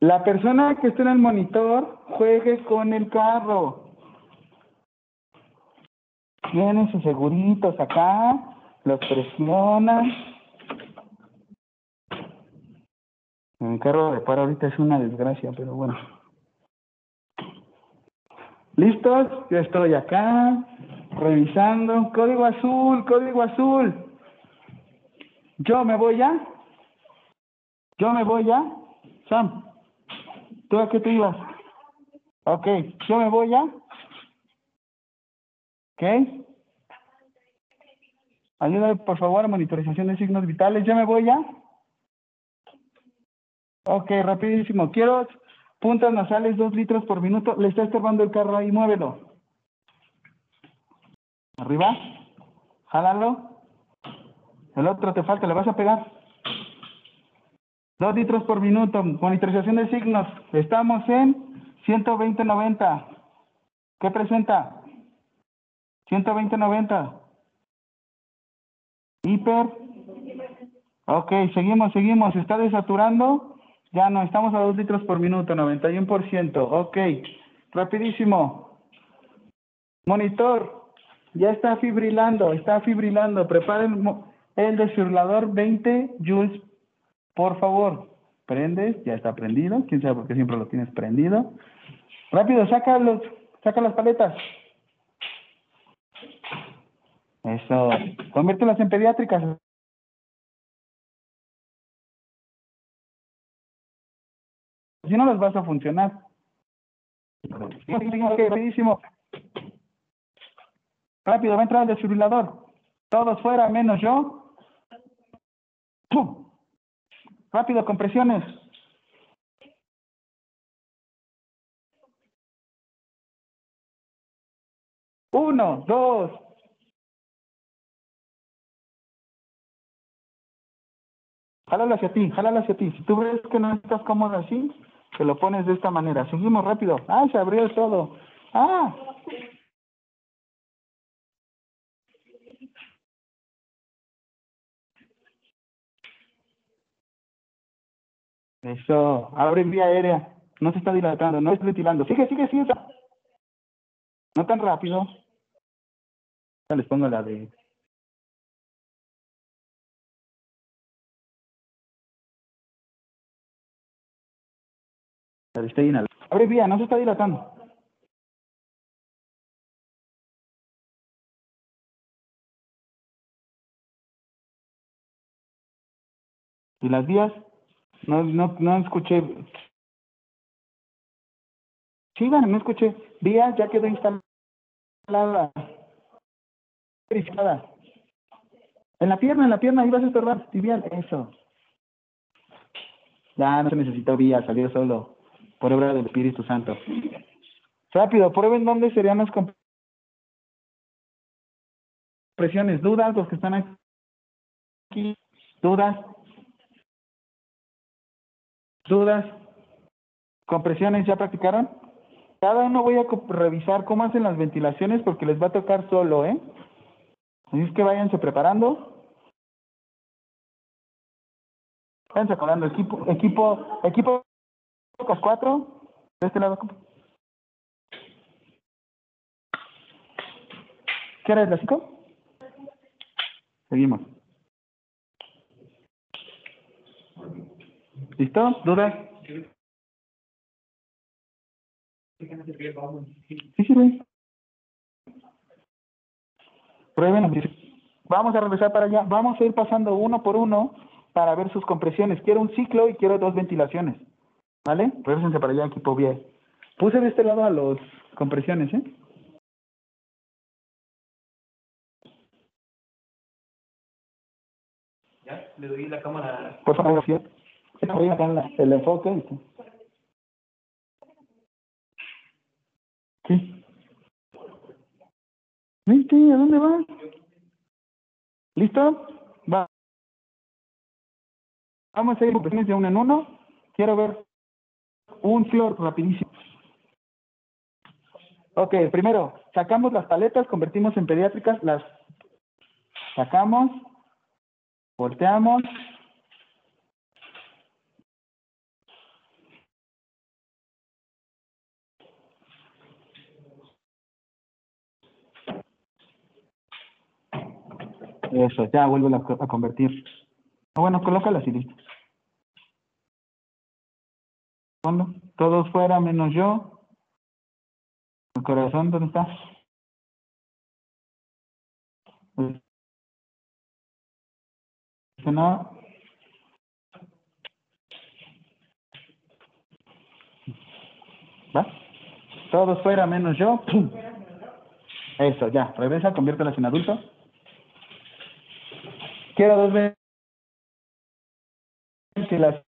La persona que esté en el monitor juegue con el carro. Tienen sus seguritos acá, los presiona. El carro de paro ahorita es una desgracia, pero bueno. ¿Listos? Yo estoy acá, revisando. Código azul, código azul. Yo me voy ya. Yo me voy ya. Sam, ¿tú a qué te ibas? Ok, yo me voy ya. ¿Ok? Ayúdame, por favor, a monitorización de signos vitales. ¿Ya me voy ya? Ok, rapidísimo. Quiero puntas nasales, dos litros por minuto. Le está estorbando el carro ahí, muévelo. Arriba. Jálalo. El otro te falta, le vas a pegar. Dos litros por minuto. Monitorización de signos. Estamos en 120-90. ¿Qué presenta? 120-90. Hiper. Ok, seguimos, seguimos. ¿Se está desaturando? Ya no, estamos a 2 litros por minuto, 91%. Ok, rapidísimo. Monitor, ya está fibrilando, está fibrilando. Mo- el desfibrilador 20 joules, por favor. Prendes, ya está prendido. Quién sabe por qué siempre lo tienes prendido. Rápido, saca los, saca las paletas. Eso. Conviértelas en pediátricas. Si no, les vas a funcionar. Rápido, va a entrar el desfibrilador. Todos fuera, menos yo. ¡Pum! Rápido, compresiones. Uno, dos. Jálalo hacia ti, jálalo hacia ti. Si tú ves que no estás cómodo así, te lo pones de esta manera. Seguimos rápido. Ah, se abrió todo. Ah. Eso. Abre vía aérea. No se está dilatando, no está ventilando. Sigue, sigue, sigue. No tan rápido. Ya les pongo la de... Abre vía, no se está dilatando. ¿Y las vías? No, no, no escuché. Sí, bueno, no escuché. Vía ya quedó instalada. En la pierna, en la pierna, ahí vas a estorbar. Tibial, eso. Ya no se necesitó vía, salió solo. Por obra del Espíritu Santo. Rápido, prueben dónde serían las compresiones. ¿Dudas? Los que están aquí. ¿Dudas? ¿Dudas? ¿Compresiones ya practicaron? Cada uno voy a revisar cómo hacen las ventilaciones porque les va a tocar solo, ¿eh? Así es que váyanse preparando. Váyanse acordando. Equipo, equipo, equipo Lucas 4. De este lado. ¿Qué hora es las 5? Seguimos. ¿Listo? ¿Dudas? Sí, sirve. Prueben. Vamos a regresar para allá. Vamos a ir pasando uno por uno para ver sus compresiones. Quiero un ciclo y quiero dos ventilaciones. ¿Vale? Regresense para allá, equipo bien. Puse de este lado a los compresiones, ¿eh? le doy la cámara. Por favor, sí. El enfoque. sí. Vente, ¿a dónde vas? ¿Listo? Va. Vamos a ir de uno en uno. Quiero ver un flor rapidísimo. Ok, primero, sacamos las paletas, convertimos en pediátricas, las sacamos, volteamos, Eso, ya vuelvo a, convertir. Ah, bueno, colócalas y listo. Todos fuera menos yo. El corazón, ¿dónde está? Este No. ¿Va? Todos fuera menos yo. Eso, ya. Regresa, conviértelas en adulto. Quiero dos veces que las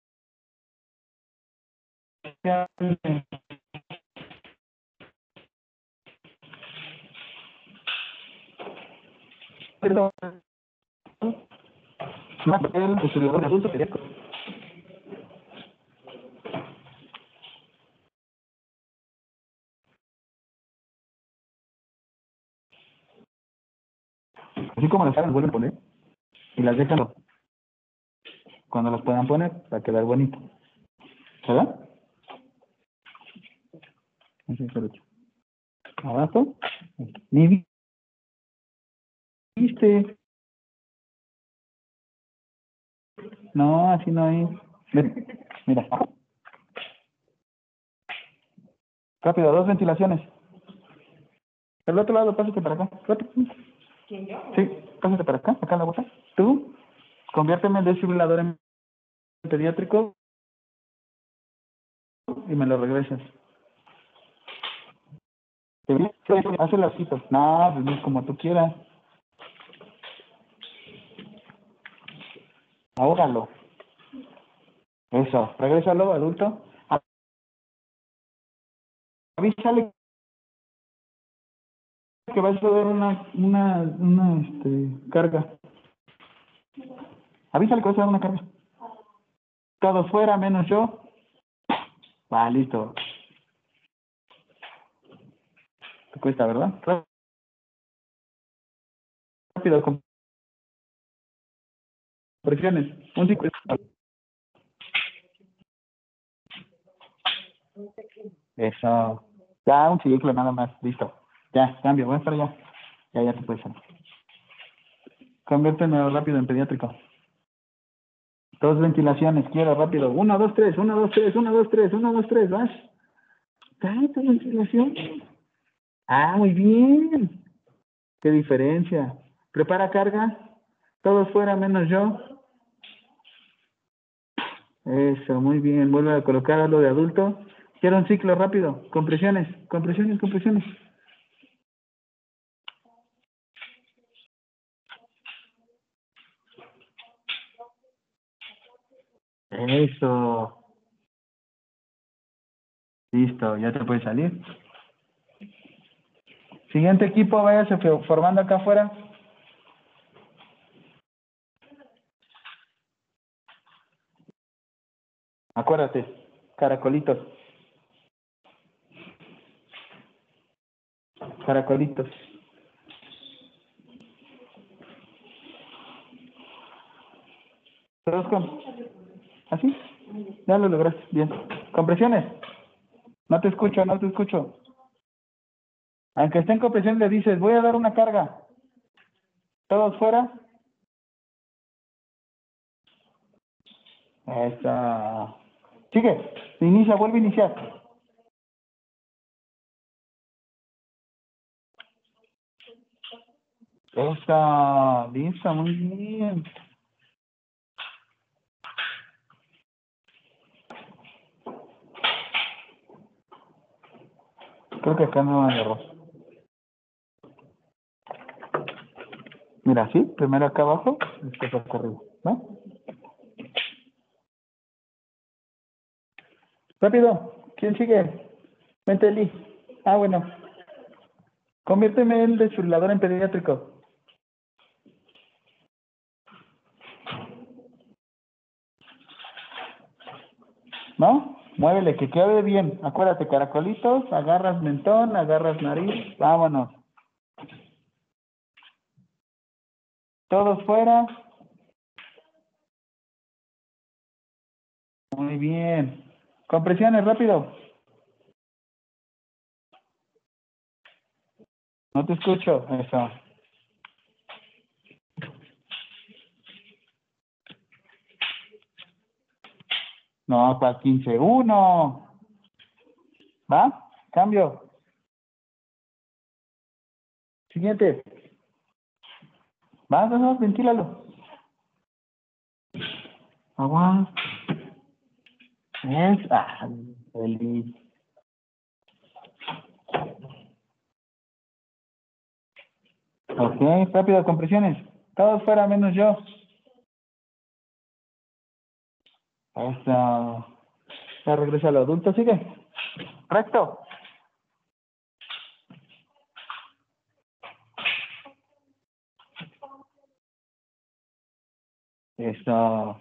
más el. Así como las hagan, vuelven a poner y las dejan cuando las puedan poner para quedar bonito. ¿Verdad? Abajo. Ni vi- viste. No, así no hay. Ven, Mira. Rápido, dos ventilaciones. El otro lado, pásate para acá. Rápido. Sí, pásate para acá, acá en la boca. Tú, conviérteme el desfibrilador en pediátrico y me lo regresas. ¿Te viene? Haz el lacito. No, pues como tú quieras. Ahógalo. Eso, regrésalo, adulto. Avísale que vas a dar una, una, una, este, carga. Avísale que vas a dar una carga. Todos fuera, menos yo. Va, listo. Cuesta, ¿verdad? Rápido, con presiones. Un ciclo. Eso. Ya, un ciclo nada más. Listo. Ya, cambio. Voy a estar ya. Ya, ya te puedes salir. Conviérteme rápido en pediátrico. Dos ventilaciones, quiero rápido. Uno, dos, tres, uno, dos, tres, uno, dos, tres, uno, dos, tres, vas. Dale ventilación. Ah, muy bien. Qué diferencia. Prepara carga. Todos fuera menos yo. Eso, muy bien. Vuelve a colocar algo de adulto. Quiero un ciclo rápido. Compresiones, compresiones, compresiones. Eso. Listo, ya te puedes salir. Siguiente equipo, váyase fo- formando acá afuera. Acuérdate, caracolitos. Caracolitos. Todos. ¿Así? Ya lo lograste. Bien. Compresiones. No te escucho, no te escucho. Aunque esté en le dices, voy a dar una carga. ¿Todos fuera? Esa. Sigue. Inicia, vuelve a iniciar. Esa. Lisa, muy bien. Creo que acá no hay error. Mira, así, primero acá abajo, después acá arriba, ¿no? Rápido, ¿quién sigue? Vente, Ah, bueno. Conviérteme el desfibrilador en pediátrico. ¿No? Muévele, que quede bien. Acuérdate, caracolitos, agarras mentón, agarras nariz, vámonos. Todos fuera. Muy bien. Compresiones, rápido. No te escucho. Eso. No, para 15. Uno. ¿Va? Cambio. Siguiente. Va, va, va, ventílalo. Agua. Es. Ah, feliz. Ok, rápido, compresiones. Todos fuera menos yo. Eso. Ya regresa al adulto, sigue. Recto. Eso.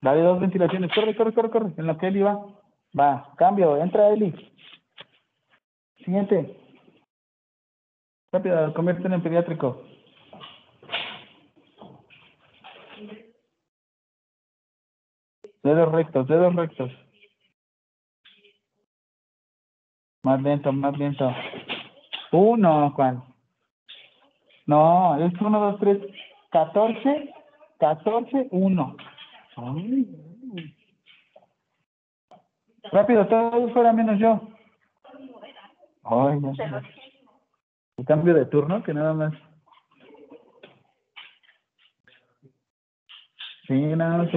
Dale dos ventilaciones. Corre, corre, corre, corre. En lo que Eli va. Va. Cambio. Entra Eli. Siguiente. Rápido, conviértete en pediátrico. Dedos rectos, dedos rectos. Más lento, más lento. Uno, Juan. No, es uno, dos, tres. Catorce, catorce, uno. Ay. Rápido, todos fuera menos yo. Ay, sé. El cambio de turno, que nada más. Sí, nada más.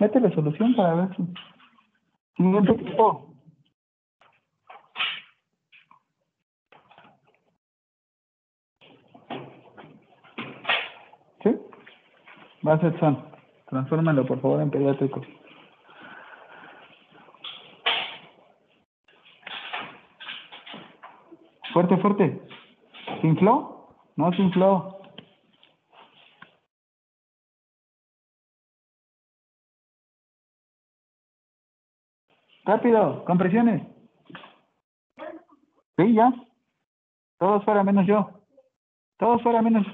Mete la solución para ver si. Siguiente equipo. ¿Sí? Va a ser son. Transfórmalo, por favor, en pediátrico. Fuerte, fuerte. ¿Se infló? No se infló. Rápido, compresiones. Sí, ya. Todos fuera menos yo. Todos fuera menos.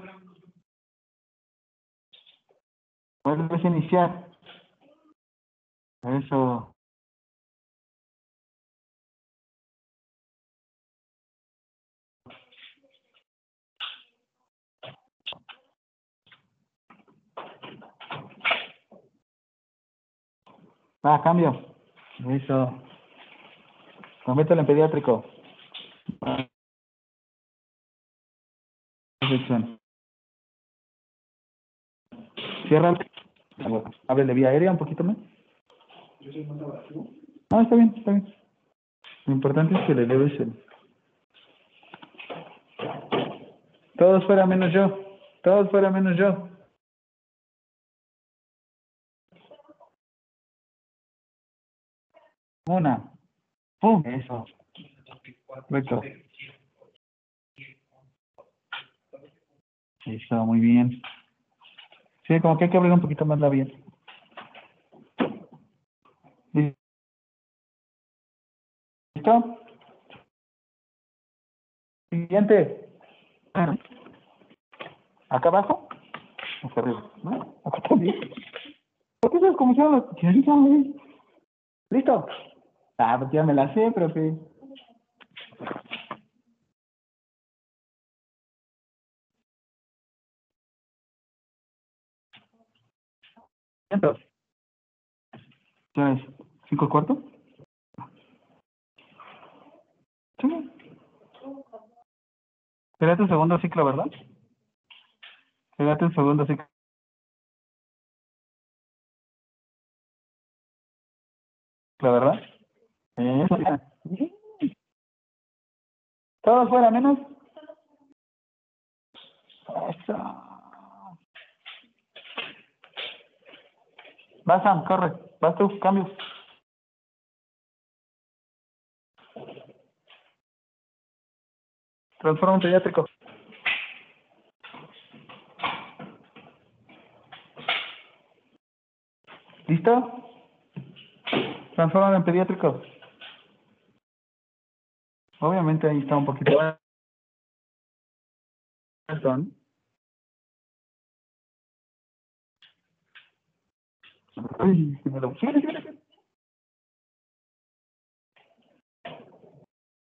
Vuelves a iniciar. Eso. Va, cambio. Eso. Conviértelo en pediátrico. Cierra. Ábrele vía aérea un poquito más. Ah, está bien, está bien. Lo importante es que le leves el... Todos fuera menos yo. Todos fuera menos yo. Una. ¡Pum! Eso. Perfecto. Eso, muy bien. Sí, como que hay que abrir un poquito más la vía. ¿Listo? Siguiente. ¿Acá abajo? Acá arriba. ¿No? Acá también. ¿Por qué sabes cómo se llama? ¿Listo? Ah, pues ya me la sé, profe. Entonces, ¿ya es cinco cuarto? Sí. Será tu segundo ciclo, ¿verdad? Será tu segundo ciclo. La verdad. Eso. Todo fuera menos. Eso. Vas, Sam, corre. Vas tú, cambio. Transforma en pediátrico. ¿Listo? Transforma en pediátrico. Obviamente ahí está un poquito alto, ¿no?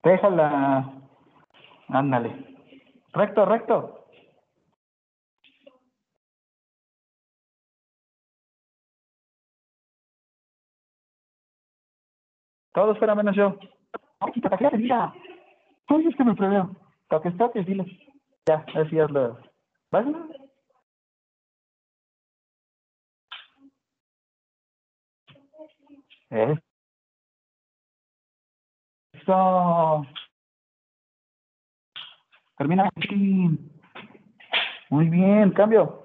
Déjala. Ándale. Recto, recto. Todos fuera menos yo. Ay, para que diga. Ay, es que me problema. Toques, toques, dile. Ya, así hazlo. ¿Vas? Eso. Termina aquí. Muy bien, cambio.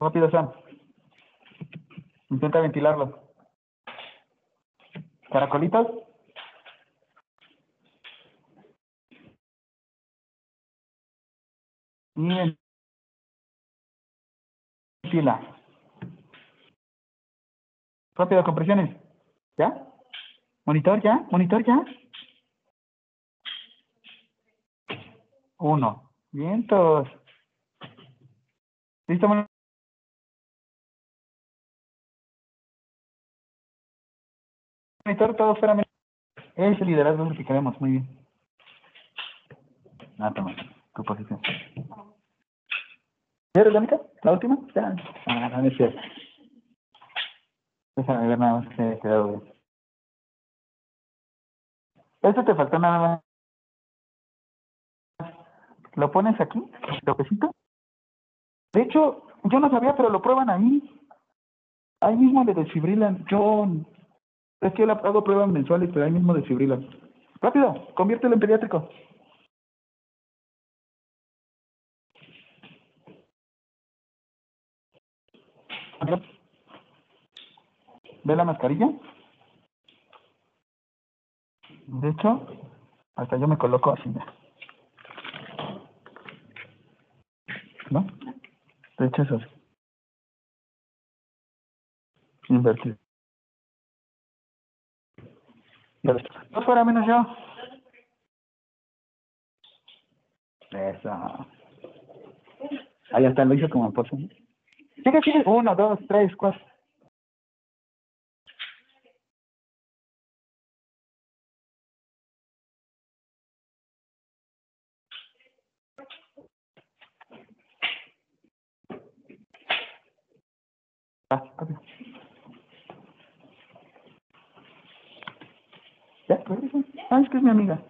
Rápido, Sam. Intenta ventilarlo. Caracolitos. Bien. Ventila. Rápido, compresiones. ¿Ya? ¿Monitor ya? ¿Monitor ya? Uno. Vientos. ¿Listo, monitor? Monitor, todo fuera. men- Ese liderazgo es que queremos. Muy bien. Ah, toma. Tu posición. ¿Quieres, Mónica? ¿La última? Ya. Ah, no, es. Déjame ver nada más que bien. Esto te faltó nada más. Lo pones aquí, toquecito. De hecho, yo no sabía, pero lo prueban ahí. Ahí mismo le desfibrilan. Yo, es que yo hago pruebas mensuales, pero ahí mismo desfibrilan. Rápido, conviértelo en pediátrico. ¿Ve la mascarilla? De hecho, hasta yo me coloco así. ¿No? De hecho, es invertido. Ya ves. No fuera menos yo. Eso. Ahí está, lo hizo como pose. Sigue, sigue. Uno, dos, tres, cuatro. Ah, rápido. Ya. Ah, es que es mi amiga.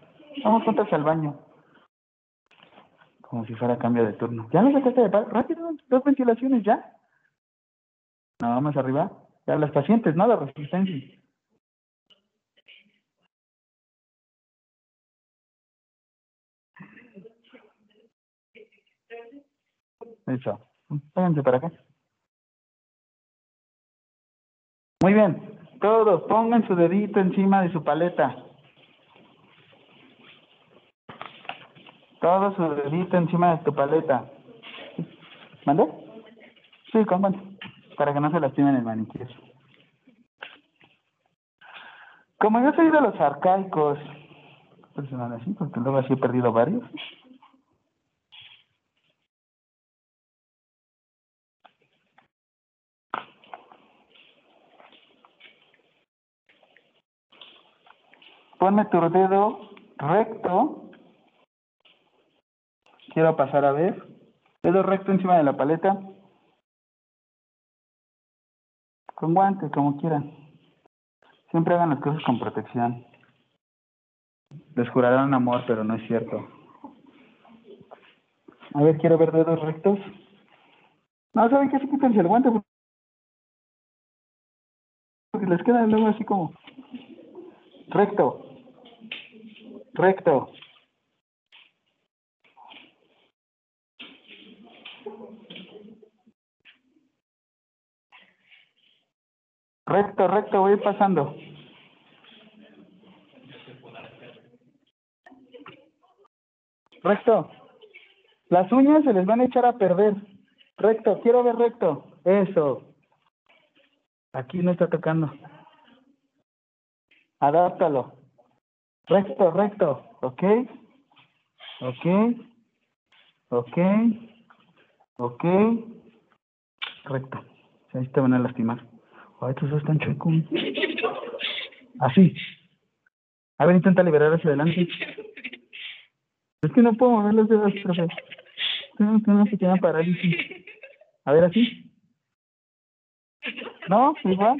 Vamos juntas al baño. Como si fuera cambio de turno. ¿Ya lo sacaste de paro? Rápido, dos ventilaciones, ¿ya? No, más arriba. Ya las pacientes, ¿no? La resistencia. Eso. Vénganse para acá. Muy bien. Todos pongan su dedito encima de su paleta. Todo su dedito encima de tu paleta. ¿Mande? Sí, con guante. Para que no se lastimen el maniquí. Como yo soy de los arcaicos, personal así, porque luego así he perdido varios. Ponme tu dedo recto. Quiero pasar a ver. Dedo recto encima de la paleta. Con guante, como quieran. Siempre hagan las cosas con protección. Les jurarán amor, pero no es cierto. A ver, quiero ver dedos rectos. No, ¿saben qué? Sí, quítense el guante. Porque les queda luego así como... Recto. Recto. Recto, recto, voy pasando. Recto. Las uñas se les van a echar a perder. Recto, quiero ver recto. Eso. Aquí no está tocando. Adáptalo. Recto, recto. ¿Ok? ¿Ok? ¿Ok? ¿Ok? Recto. Ahí te van a lastimar. Ay, estos dos están chuecos. Así. A ver, intenta liberar hacia adelante. Es que no puedo mover los dedos, profe. Tengo una pequeña parálisis. A ver, así. ¿No? Igual.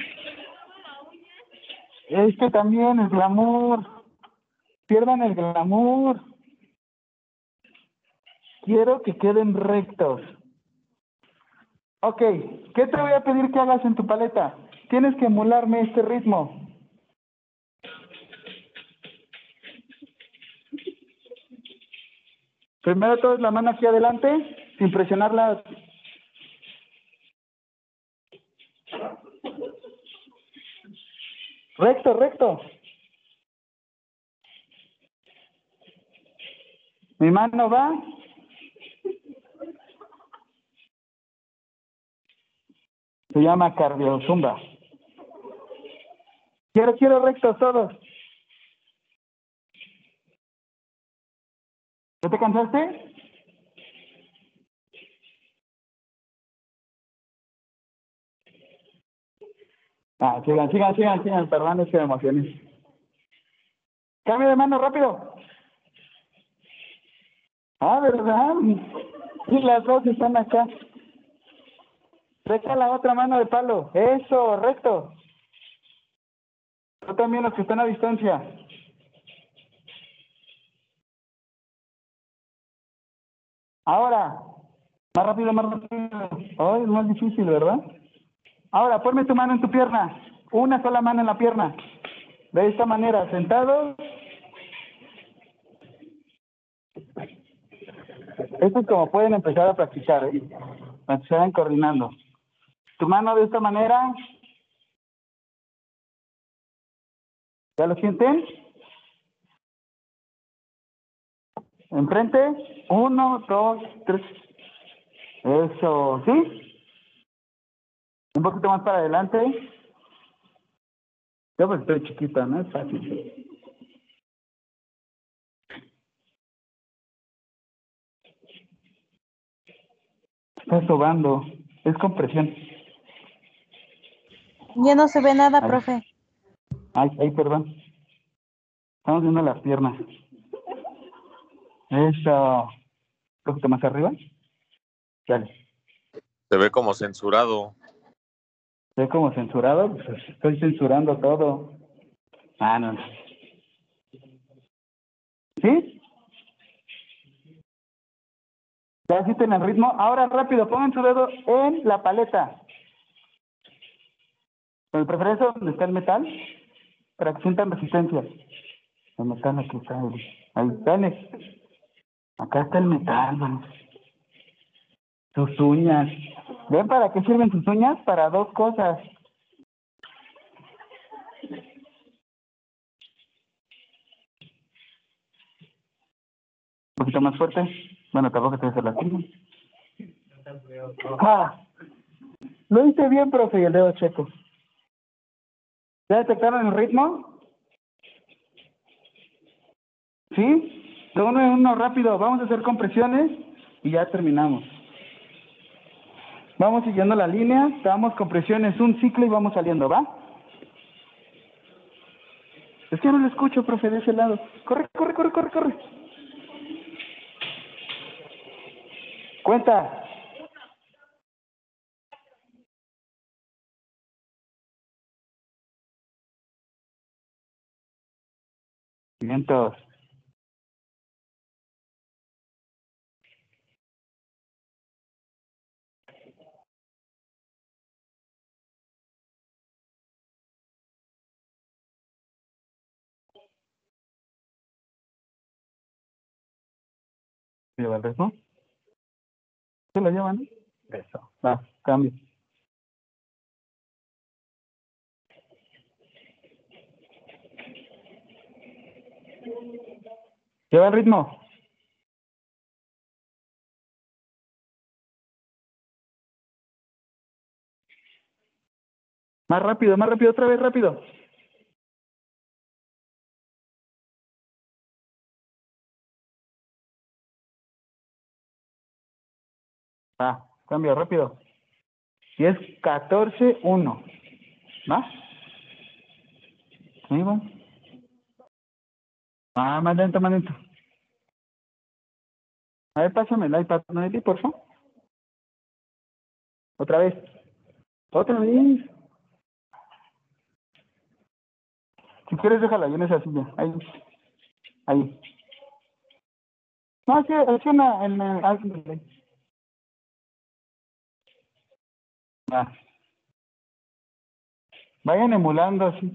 Es que también el glamour. Pierdan el glamour. Quiero que queden rectos. Ok, ¿qué te voy a pedir que hagas en tu paleta? Tienes que emularme este ritmo. Primero todo la mano aquí adelante, sin presionarla. Recto, recto. Mi mano va. Se llama cardiozumba. Quiero, quiero rectos todos. ¿Ya te cansaste? Ah, sigan, sigan, sigan, sigan, perdón, es que emocioné. Cambio de mano rápido. Ah, ¿verdad? Sí, las dos están acá. Deja la otra mano de palo. Eso, recto. Yo también los que están a distancia. Ahora, más rápido, más rápido. Ay, es más difícil, ¿verdad? Ahora, ponme tu mano en tu pierna. Una sola mano en la pierna. De esta manera, sentado. Esto es como pueden empezar a practicar, ¿eh? Para se vayan coordinando. Tu mano de esta manera. ¿Ya lo sienten? Enfrente. Uno, dos, tres. Eso, ¿sí? Un poquito más para adelante. Yo pues estoy chiquita, no es fácil. Está sobando. Es compresión. Ya no se ve nada, Ahí. profe. Ay, ay, perdón. Estamos viendo las piernas. Eso. Un poquito más arriba. Dale. Se ve como censurado. Estoy como censurado, pues estoy censurando todo. Ah, no. no. ¿Sí? ¿Ya sienten el ritmo? Ahora rápido, pongan su dedo en la paleta. Con preferencia donde está el metal, para que sientan resistencia. El metal aquí está. Ahí está. Alex. Acá está el metal, vamos. Sus uñas. ¿Ven para qué sirven sus uñas? Para dos cosas. Un poquito más fuerte. Bueno, tampoco te hace la Ah, lo hice bien, profe, y el dedo checo. ¿Ya detectaron el ritmo? ¿Sí? De uno en uno rápido. Vamos a hacer compresiones y ya terminamos. Vamos siguiendo la línea, damos compresiones, un ciclo y vamos saliendo, ¿va? Es que no lo escucho, profe, de ese lado. Corre, corre, corre, corre, corre. Cuenta. Vientos. ¿Lleva ritmo? ¿Se lo llevan? Eso. Va, cambio. ¿Lleva el ritmo? Más rápido, más rápido, otra vez, rápido. Ah, cambio rápido. Y es 14, 1. ¿Va? ¿Sí, va? Ah, más lento, más lento. A ver, pásame el iPad, Noeli, por favor. Otra vez. Otra vez. Si quieres, déjala ahí en esa silla. Ahí. Ahí. No, así, así una, en el, Vayan emulando así.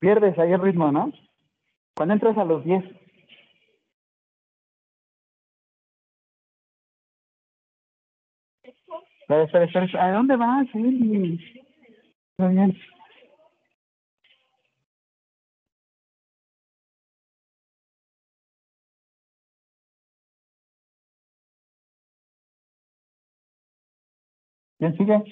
Pierdes ahí el ritmo, ¿no? Cuando entras a los 10. Espera, espera, espera. ¿A dónde vas? Está bien. ¿Quién sigue?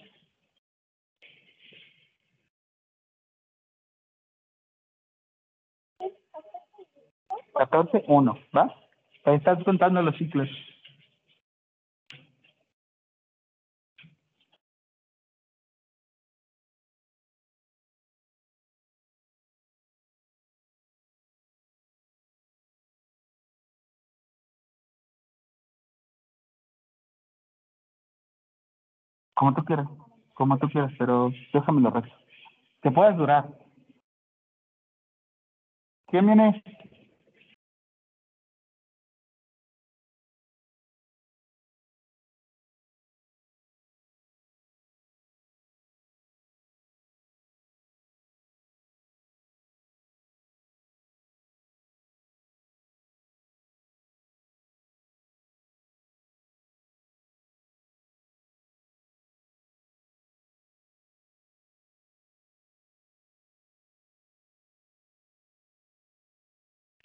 Catorce, uno, ¿va? Ahí estás contando los ciclos. Como tú quieras, como tú quieras, pero déjame lo resto. Que puedas durar. ¿Quién viene?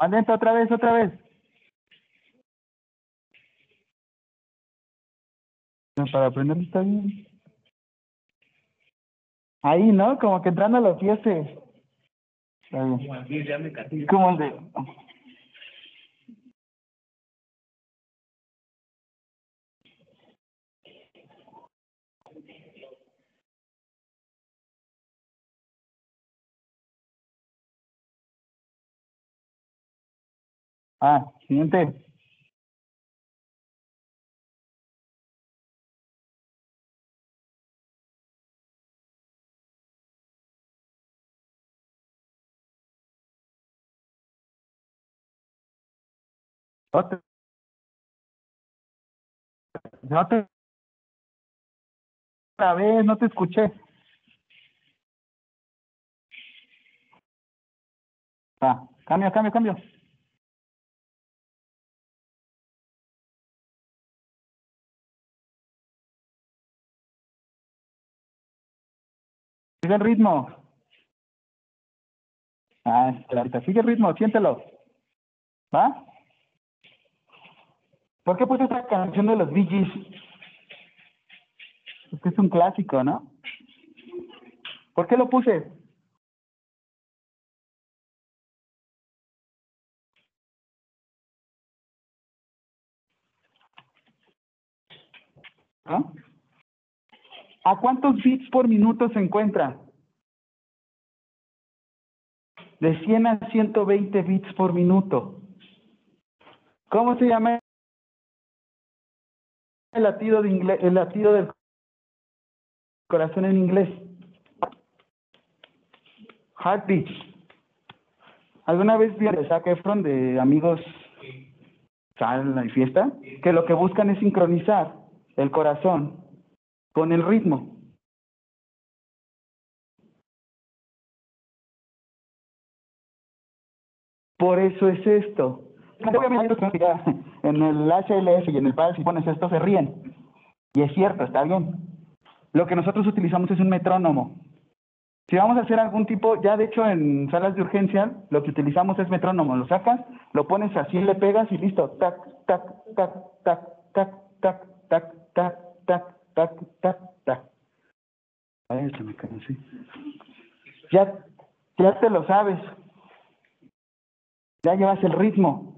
Adentro otra vez, otra vez. Para aprender está bien. Ahí, ¿no? Como que entrando a los pies. Está bien. Como el de... Ah, siguiente. Otra. Otra vez, no te escuché. Ah, cambio, cambio, cambio. Sigue el ritmo. Ah, clarita, sigue el ritmo, siéntelo. ¿Va? ¿Por qué puse esta canción de los Bee Gees? Porque es un clásico, ¿no? ¿Por qué lo puse? ¿No? ¿A cuántos bits por minuto se encuentra? De 100 a 120 bits por minuto. ¿Cómo se llama el latido, de ingle- el latido del corazón en inglés? Heartbeat. ¿Alguna vez vieron Zac Efron de Amigos Sala y Fiesta? Que lo que buscan es sincronizar el corazón con el ritmo. Por eso es esto. En el HLS y en el PAL, si pones esto, se ríen. Y es cierto, está bien. Lo que nosotros utilizamos es un metrónomo. Si vamos a hacer algún tipo, ya de hecho en salas de urgencia, lo que utilizamos es metrónomo. Lo sacas, lo pones así, le pegas y listo. Tac, tac, tac, tac, tac, tac, tac, tac, tac, tac, tac, tac. Ay, se me así. Ya, ya te lo sabes. Ya llevas el ritmo.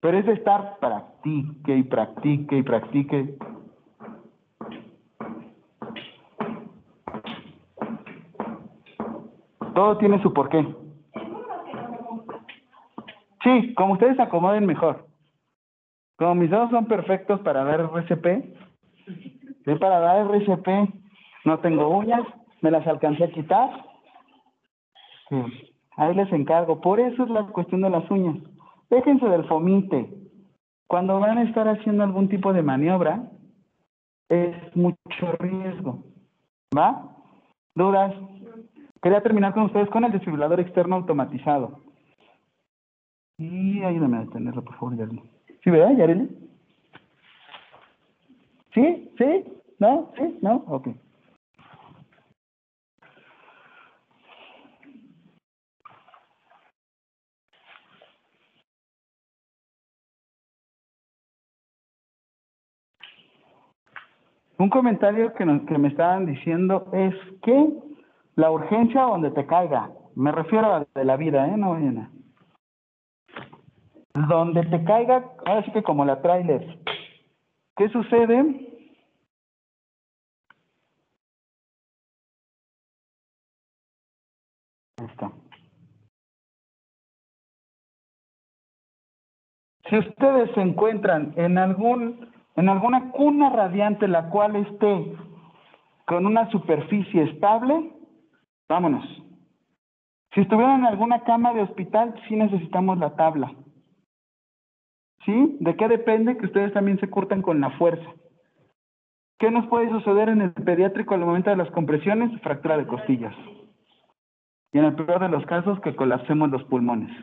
Pero es de estar practique y practique y practique. Todo tiene su porqué. Sí, como ustedes acomoden mejor. Como mis dedos son perfectos para dar RCP, sí, para dar RCP, no tengo uñas, me las alcancé a quitar. Sí, ahí les encargo. Por eso es la cuestión de las uñas. Déjense del fomite. Cuando van a estar haciendo algún tipo de maniobra, es mucho riesgo. ¿Va? ¿Dudas? Quería terminar con ustedes con el desfibrilador externo automatizado. Y ayúdame a detenerlo, por favor, Yareli. ¿Sí, verdad, Yareli? ¿Sí? ¿Sí? ¿No? ¿Sí? ¿No? Ok. Un comentario que, nos, que me estaban diciendo es que la urgencia donde te caiga, me refiero a de la vida, ¿eh? No vayan Donde te caiga, ahora sí que como la trailer. ¿Qué sucede? Ahí está. Si ustedes se encuentran en algún en alguna cuna radiante la cual esté con una superficie estable, vámonos. Si estuvieran en alguna cama de hospital, sí necesitamos la tabla. ¿Sí? ¿De qué depende? Que ustedes también se curtan con la fuerza. ¿Qué nos puede suceder en el pediátrico al momento de las compresiones? Fractura de costillas. Y en el peor de los casos, que colapsemos los pulmones.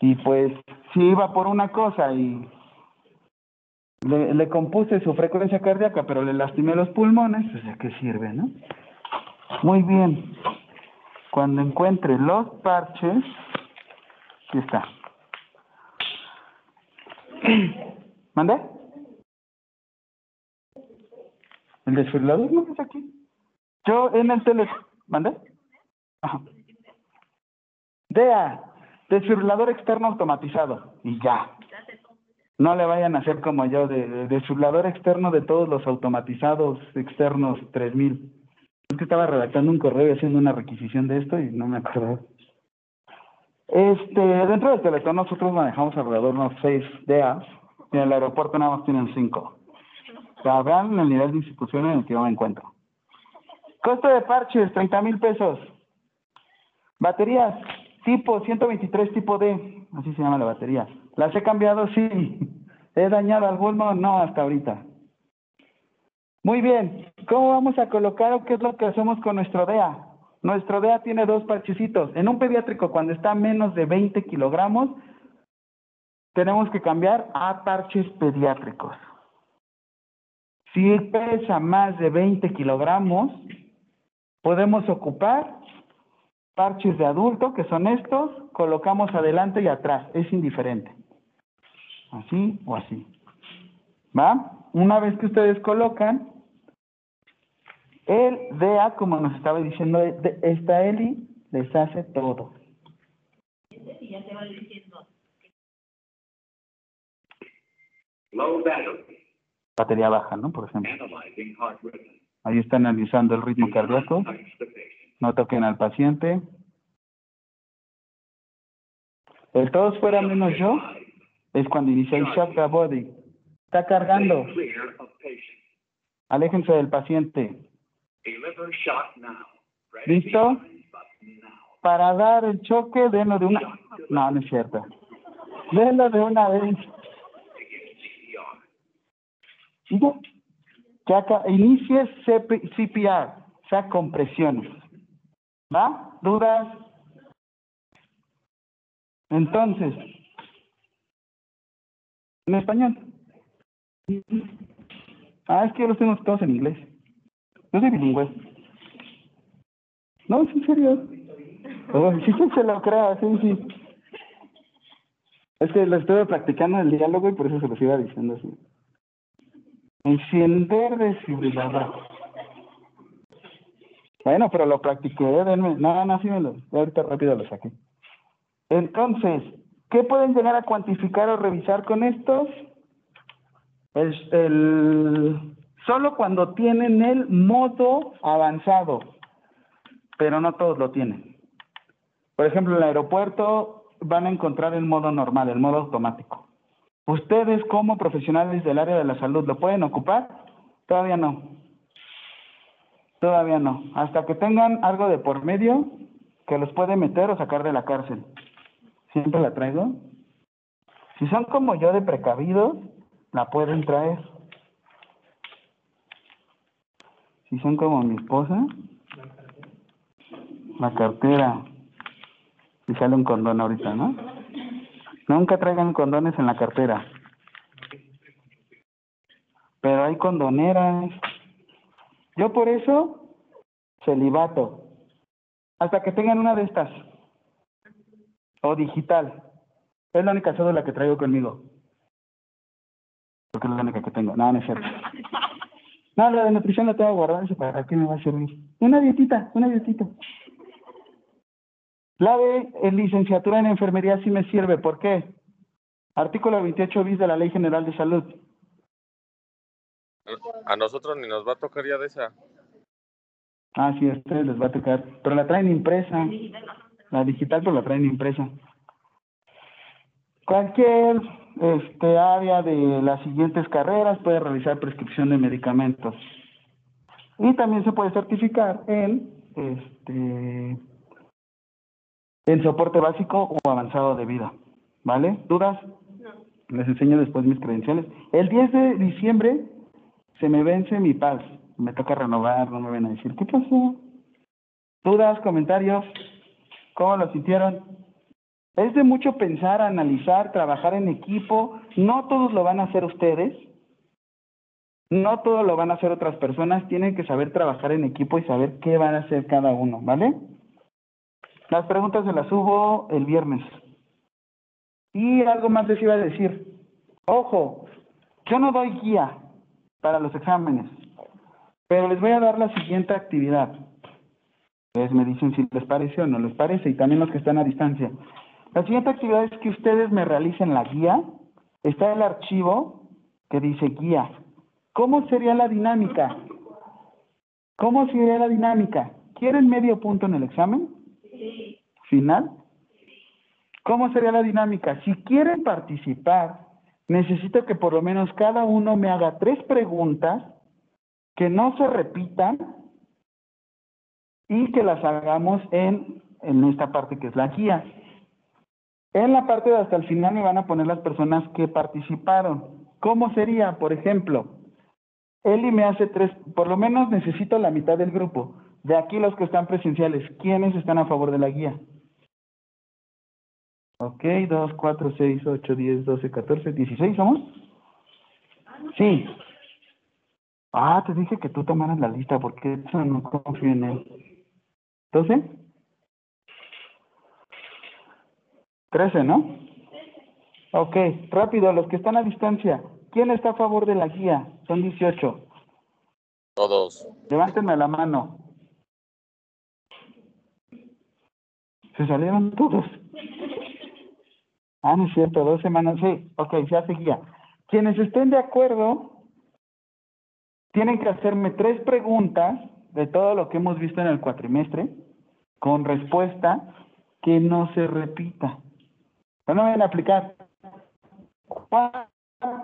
Y pues, si iba por una cosa y le, le, compuse su frecuencia cardíaca, pero le lastimé los pulmones, pues ¿de qué sirve, no? Muy bien. Cuando encuentre los parches, aquí está. ¿Mande? ¿El desfibrilador no es aquí? Yo en el tele... ¿Mande? Ajá. DEA, desfibrilador externo automatizado. Y ya. No le vayan a hacer como yo, de desfibrilador externo de todos los automatizados externos 3000. Es que estaba redactando un correo y haciendo una requisición de esto y no me acuerdo. Este, dentro del Teletón nosotros manejamos alrededor de unos 6 DEAs y en el aeropuerto nada más tienen 5. O vean el nivel de institución en el que yo me encuentro. Costo de parches, 30 mil pesos. Baterías, tipo 123 tipo D, así se llama la batería. ¿Las he cambiado? Sí. ¿He dañado alguno? No, hasta ahorita. Muy bien. ¿Cómo vamos a colocar o qué es lo que hacemos con nuestro DEA? Nuestro DEA tiene dos parchecitos. En un pediátrico, cuando está menos de 20 kilogramos, tenemos que cambiar a parches pediátricos. Si pesa más de 20 kilogramos, podemos ocupar parches de adulto, que son estos, colocamos adelante y atrás, es indiferente. Así o así. ¿Va? Una vez que ustedes colocan, el DEA, como nos estaba diciendo esta Eli, les hace todo. Batería baja, ¿no? Por ejemplo. Ahí está analizando el ritmo cardíaco. No toquen al paciente. El todos fuera menos yo es cuando inicia el shock the body. Está cargando. Aléjense del paciente. ¿Listo? Para dar el choque, denlo de una... No, no es cierto. Denlo de una vez. Acá, inicie CPR, o sea, compresiones. ¿Va? ¿Dudas? Entonces, en español. Ah, es que los tengo todos en inglés. Yo soy bilingüe. No, es en serio. Oh, sí, sí, se lo creo, sí, sí. Es que lo estuve practicando el diálogo y por eso se los iba diciendo así. Encender desfibrilador. Bueno, pero lo practiqué, denme. No, no, sí me lo. Ahorita rápido lo saqué. Entonces, ¿qué pueden llegar a cuantificar o revisar con estos? El, solo cuando tienen el modo avanzado, pero no todos lo tienen. Por ejemplo, en el aeropuerto van a encontrar el modo normal, el modo automático. ¿Ustedes como profesionales del área de la salud lo pueden ocupar? Todavía no. Todavía no. Hasta que tengan algo de por medio que los puede meter o sacar de la cárcel. Siempre la traigo. Si son como yo de precavidos, la pueden traer. Si son como mi esposa, la cartera. Y sale un condón ahorita, ¿no? Nunca traigan condones en la cartera. Pero hay condoneras. Yo por eso, celibato. Hasta que tengan una de estas. O digital. Es la única cédula que traigo conmigo. Porque es la única que tengo. No, no es cierto. No, la de nutrición la tengo guardada. ¿Para qué me va a servir? Una dietita, una dietita. La de en licenciatura en enfermería sí me sirve. ¿Por qué? Artículo 28 bis de la Ley General de Salud. A nosotros ni nos va a tocar ya de esa. Ah, sí, a ustedes les va a tocar. Pero la traen impresa. La digital, pero la traen impresa. Cualquier este, área de las siguientes carreras puede realizar prescripción de medicamentos. Y también se puede certificar en este en soporte básico o avanzado de vida. ¿Vale? ¿Dudas? Les enseño después mis credenciales. El 10 de diciembre se me vence mi paz. Me toca renovar, no me ven a decir, ¿qué pasó? ¿Dudas, comentarios? ¿Cómo lo sintieron? Es de mucho pensar, analizar, trabajar en equipo. No todos lo van a hacer ustedes. No todo lo van a hacer otras personas. Tienen que saber trabajar en equipo y saber qué van a hacer cada uno, ¿vale? Las preguntas se las subo el viernes. Y algo más les iba a decir. Ojo, yo no doy guía para los exámenes, pero les voy a dar la siguiente actividad. Ustedes me dicen si les parece o no les parece, y también los que están a distancia. La siguiente actividad es que ustedes me realicen la guía. Está el archivo que dice guía. ¿Cómo sería la dinámica? ¿Cómo sería la dinámica? ¿Quieren medio punto en el examen? ¿Final? ¿Cómo sería la dinámica? Si quieren participar, necesito que por lo menos cada uno me haga tres preguntas que no se repitan y que las hagamos en, en esta parte que es la guía. En la parte de hasta el final me van a poner las personas que participaron. ¿Cómo sería? Por ejemplo, Eli me hace tres, por lo menos necesito la mitad del grupo. De aquí los que están presenciales, ¿quiénes están a favor de la guía? Ok, 2, 4, 6, 8, 10, 12, 14, 16, ¿somos? Sí. Ah, te dije que tú tomaras la lista porque eso no confío en él. ¿12? 13, ¿no? Ok, rápido, los que están a distancia. ¿Quién está a favor de la guía? Son 18. Todos. Levántenme la mano. Se salieron todos. Ah, no es cierto, dos semanas. Sí, ok, se hace guía. Quienes estén de acuerdo, tienen que hacerme tres preguntas de todo lo que hemos visto en el cuatrimestre, con respuesta que no se repita. No me van a aplicar.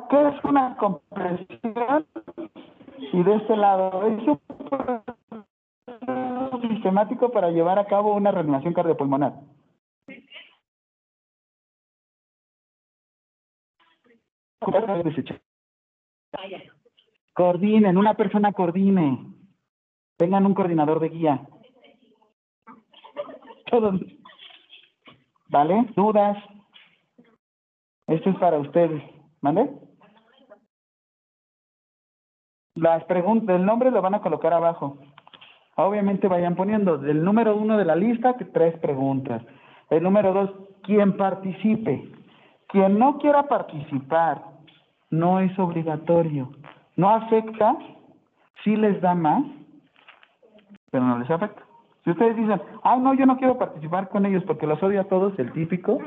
¿Qué es una compresión? Y de este lado, es un sistemático para llevar a cabo una reanimación cardiopulmonar. Coordinen, una persona coordine. Tengan un coordinador de guía. Todos. ¿Vale? ¿Dudas? Esto es para ustedes. ¿Vale? Las preguntas, el nombre lo van a colocar abajo. Obviamente vayan poniendo del número uno de la lista tres preguntas. El número dos, quien participe. Quien no quiera participar no es obligatorio. No afecta, sí les da más, pero no les afecta. Si ustedes dicen, ay, no, yo no quiero participar con ellos porque los odio a todos, el típico.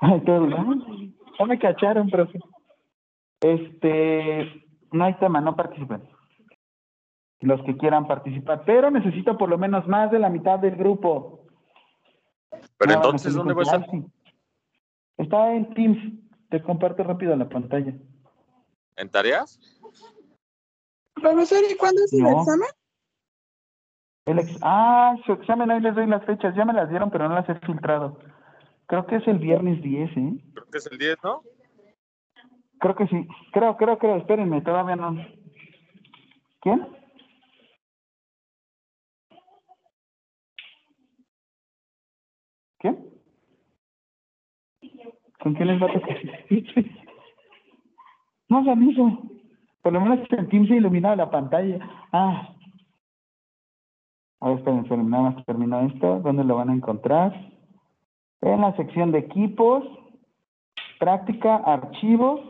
Ay, ya me cacharon, profe. Este, no hay tema, no participen. Los que quieran participar, pero necesito por lo menos más de la mitad del grupo. Pero más entonces, ¿dónde va a estar? "Ah, sí". Está en Teams. Te comparto rápido la pantalla. ¿En tareas? Profesor, ¿y cuándo es el examen? El ex- ah, su examen, ahí les doy las fechas. Ya me las dieron, pero no las he filtrado. Creo que es el viernes 10, ¿eh? Creo que es el 10, ¿no? Creo que sí. Creo, creo, creo. Espérenme, todavía no. ¿Quién? ¿Quién? ¿Con quién les va a tocar? No hagan eso. Por lo menos en Teams se ilumina la pantalla. Ah. A ver, esperen, esperen, nada más termino esto. ¿Dónde lo van a encontrar? En la sección de equipos, práctica, archivos.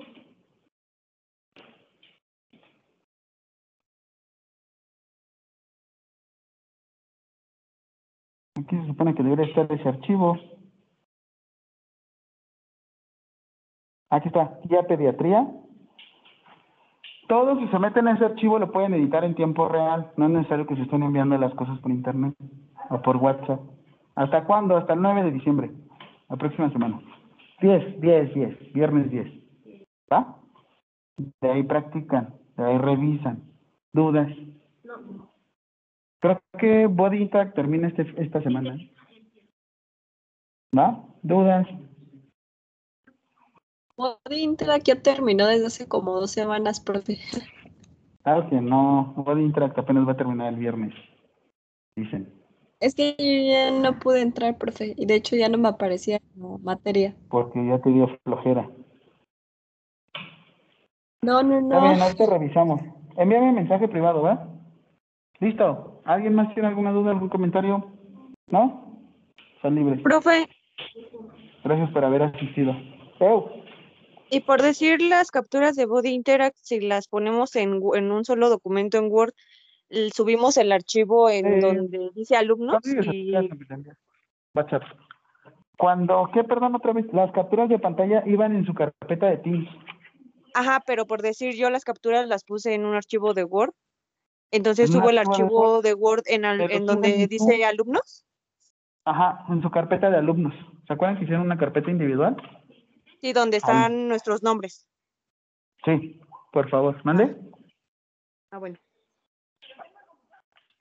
Aquí se supone que debería estar ese archivo. Aquí está, guía pediatría. Todos si se meten en ese archivo lo pueden editar en tiempo real. No es necesario que se estén enviando las cosas por internet o por WhatsApp. ¿Hasta cuándo? Hasta el 9 de diciembre. La próxima semana. 10, 10, 10. Viernes 10. ¿Va? De ahí practican, de ahí revisan. ¿Dudas? Creo que Body Impact termina este, esta semana. ¿Va? ¿Dudas? Body Interact ya terminó desde hace como dos semanas, profe. Claro que no. Body Interact apenas va a terminar el viernes. Dicen. Es que yo ya no pude entrar, profe, y de hecho ya no me aparecía como materia. Porque ya te dio flojera. No, no, Está bien, no. ahorita revisamos. Envíame mensaje privado, ¿va? Listo. ¿Alguien más tiene alguna duda, algún comentario? ¿No? Son libres. Profe, Gracias por haber asistido. Eu, y por decir las capturas de Body Interact, si las ponemos en, en un solo documento en Word, subimos el archivo en donde dice alumnos y. WhatsApp. Cuando, ¿qué? Perdón, otra vez. Las capturas de pantalla iban en su carpeta de Teams. Ajá, pero por decir yo las capturas las puse en un archivo de Word. Entonces ¿En un subo el archivo de Word en, al- en donde dice alumnos. Ajá, en su carpeta de alumnos. ¿Se acuerdan que hicieron una carpeta individual? Sí, donde están nuestros nombres. Sí, por favor, mande. Ah, bueno.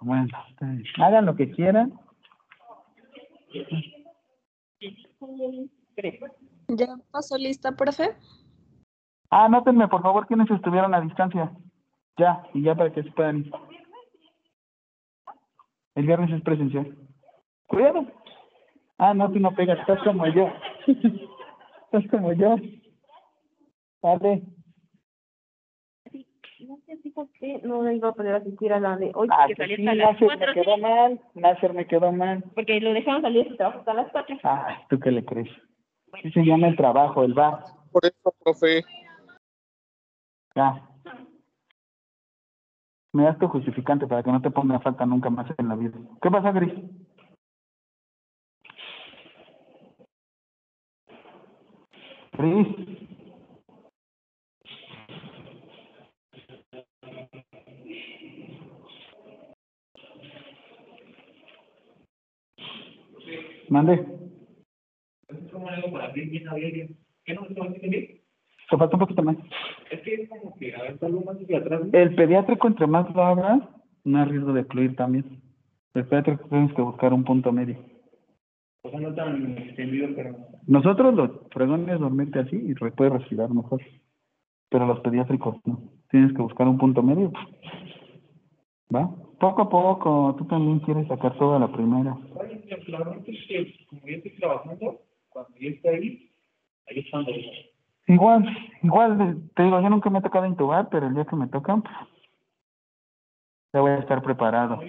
Bueno, hagan lo que quieran. ¿Ya pasó lista, profe? Ah, anótenme, por favor, quienes estuvieron a distancia. Ya, y ya para que se puedan ir. El viernes es presencial. Cuidado. Ah, no, tú no pegas, estás como yo. estás como yo. Dale. No iba a poder asistir a la de hoy, Ah, que sí, hasta las Nasser cuatro, me quedó mal. Nasser me quedó mal. porque lo dejaron salir de su trabajo hasta las cuatro. Ay, ¿tú qué le crees? Sí se llama el trabajo, el bar. Por eso, profe. Ya. Me das tu justificante para que no te ponga falta nunca más en la vida. ¿Qué pasa, Gris? Gris. Mande. ¿Cómo hago para abrir bien a bien? ¿Qué no se falta un poquito más. Es que es como que, a ver, salgo más hacia atrás. El pediátrico, entre más lo abras, más riesgo de fluir también. El pediátrico tienes que buscar un punto medio. O sea, no tan extendido, pero... Nosotros los fregones dormirte así y puedes respirar mejor. Pero los pediátricos no. Tienes que buscar un punto medio. ¿Va? Poco a poco, tú también quieres sacar toda la primera. Que como yo estoy trabajando, cuando yo estoy ahí, ahí están los... Igual, Igual, te digo, yo nunca me ha tocado intubar, pero el día que me toca, ya voy a estar preparado.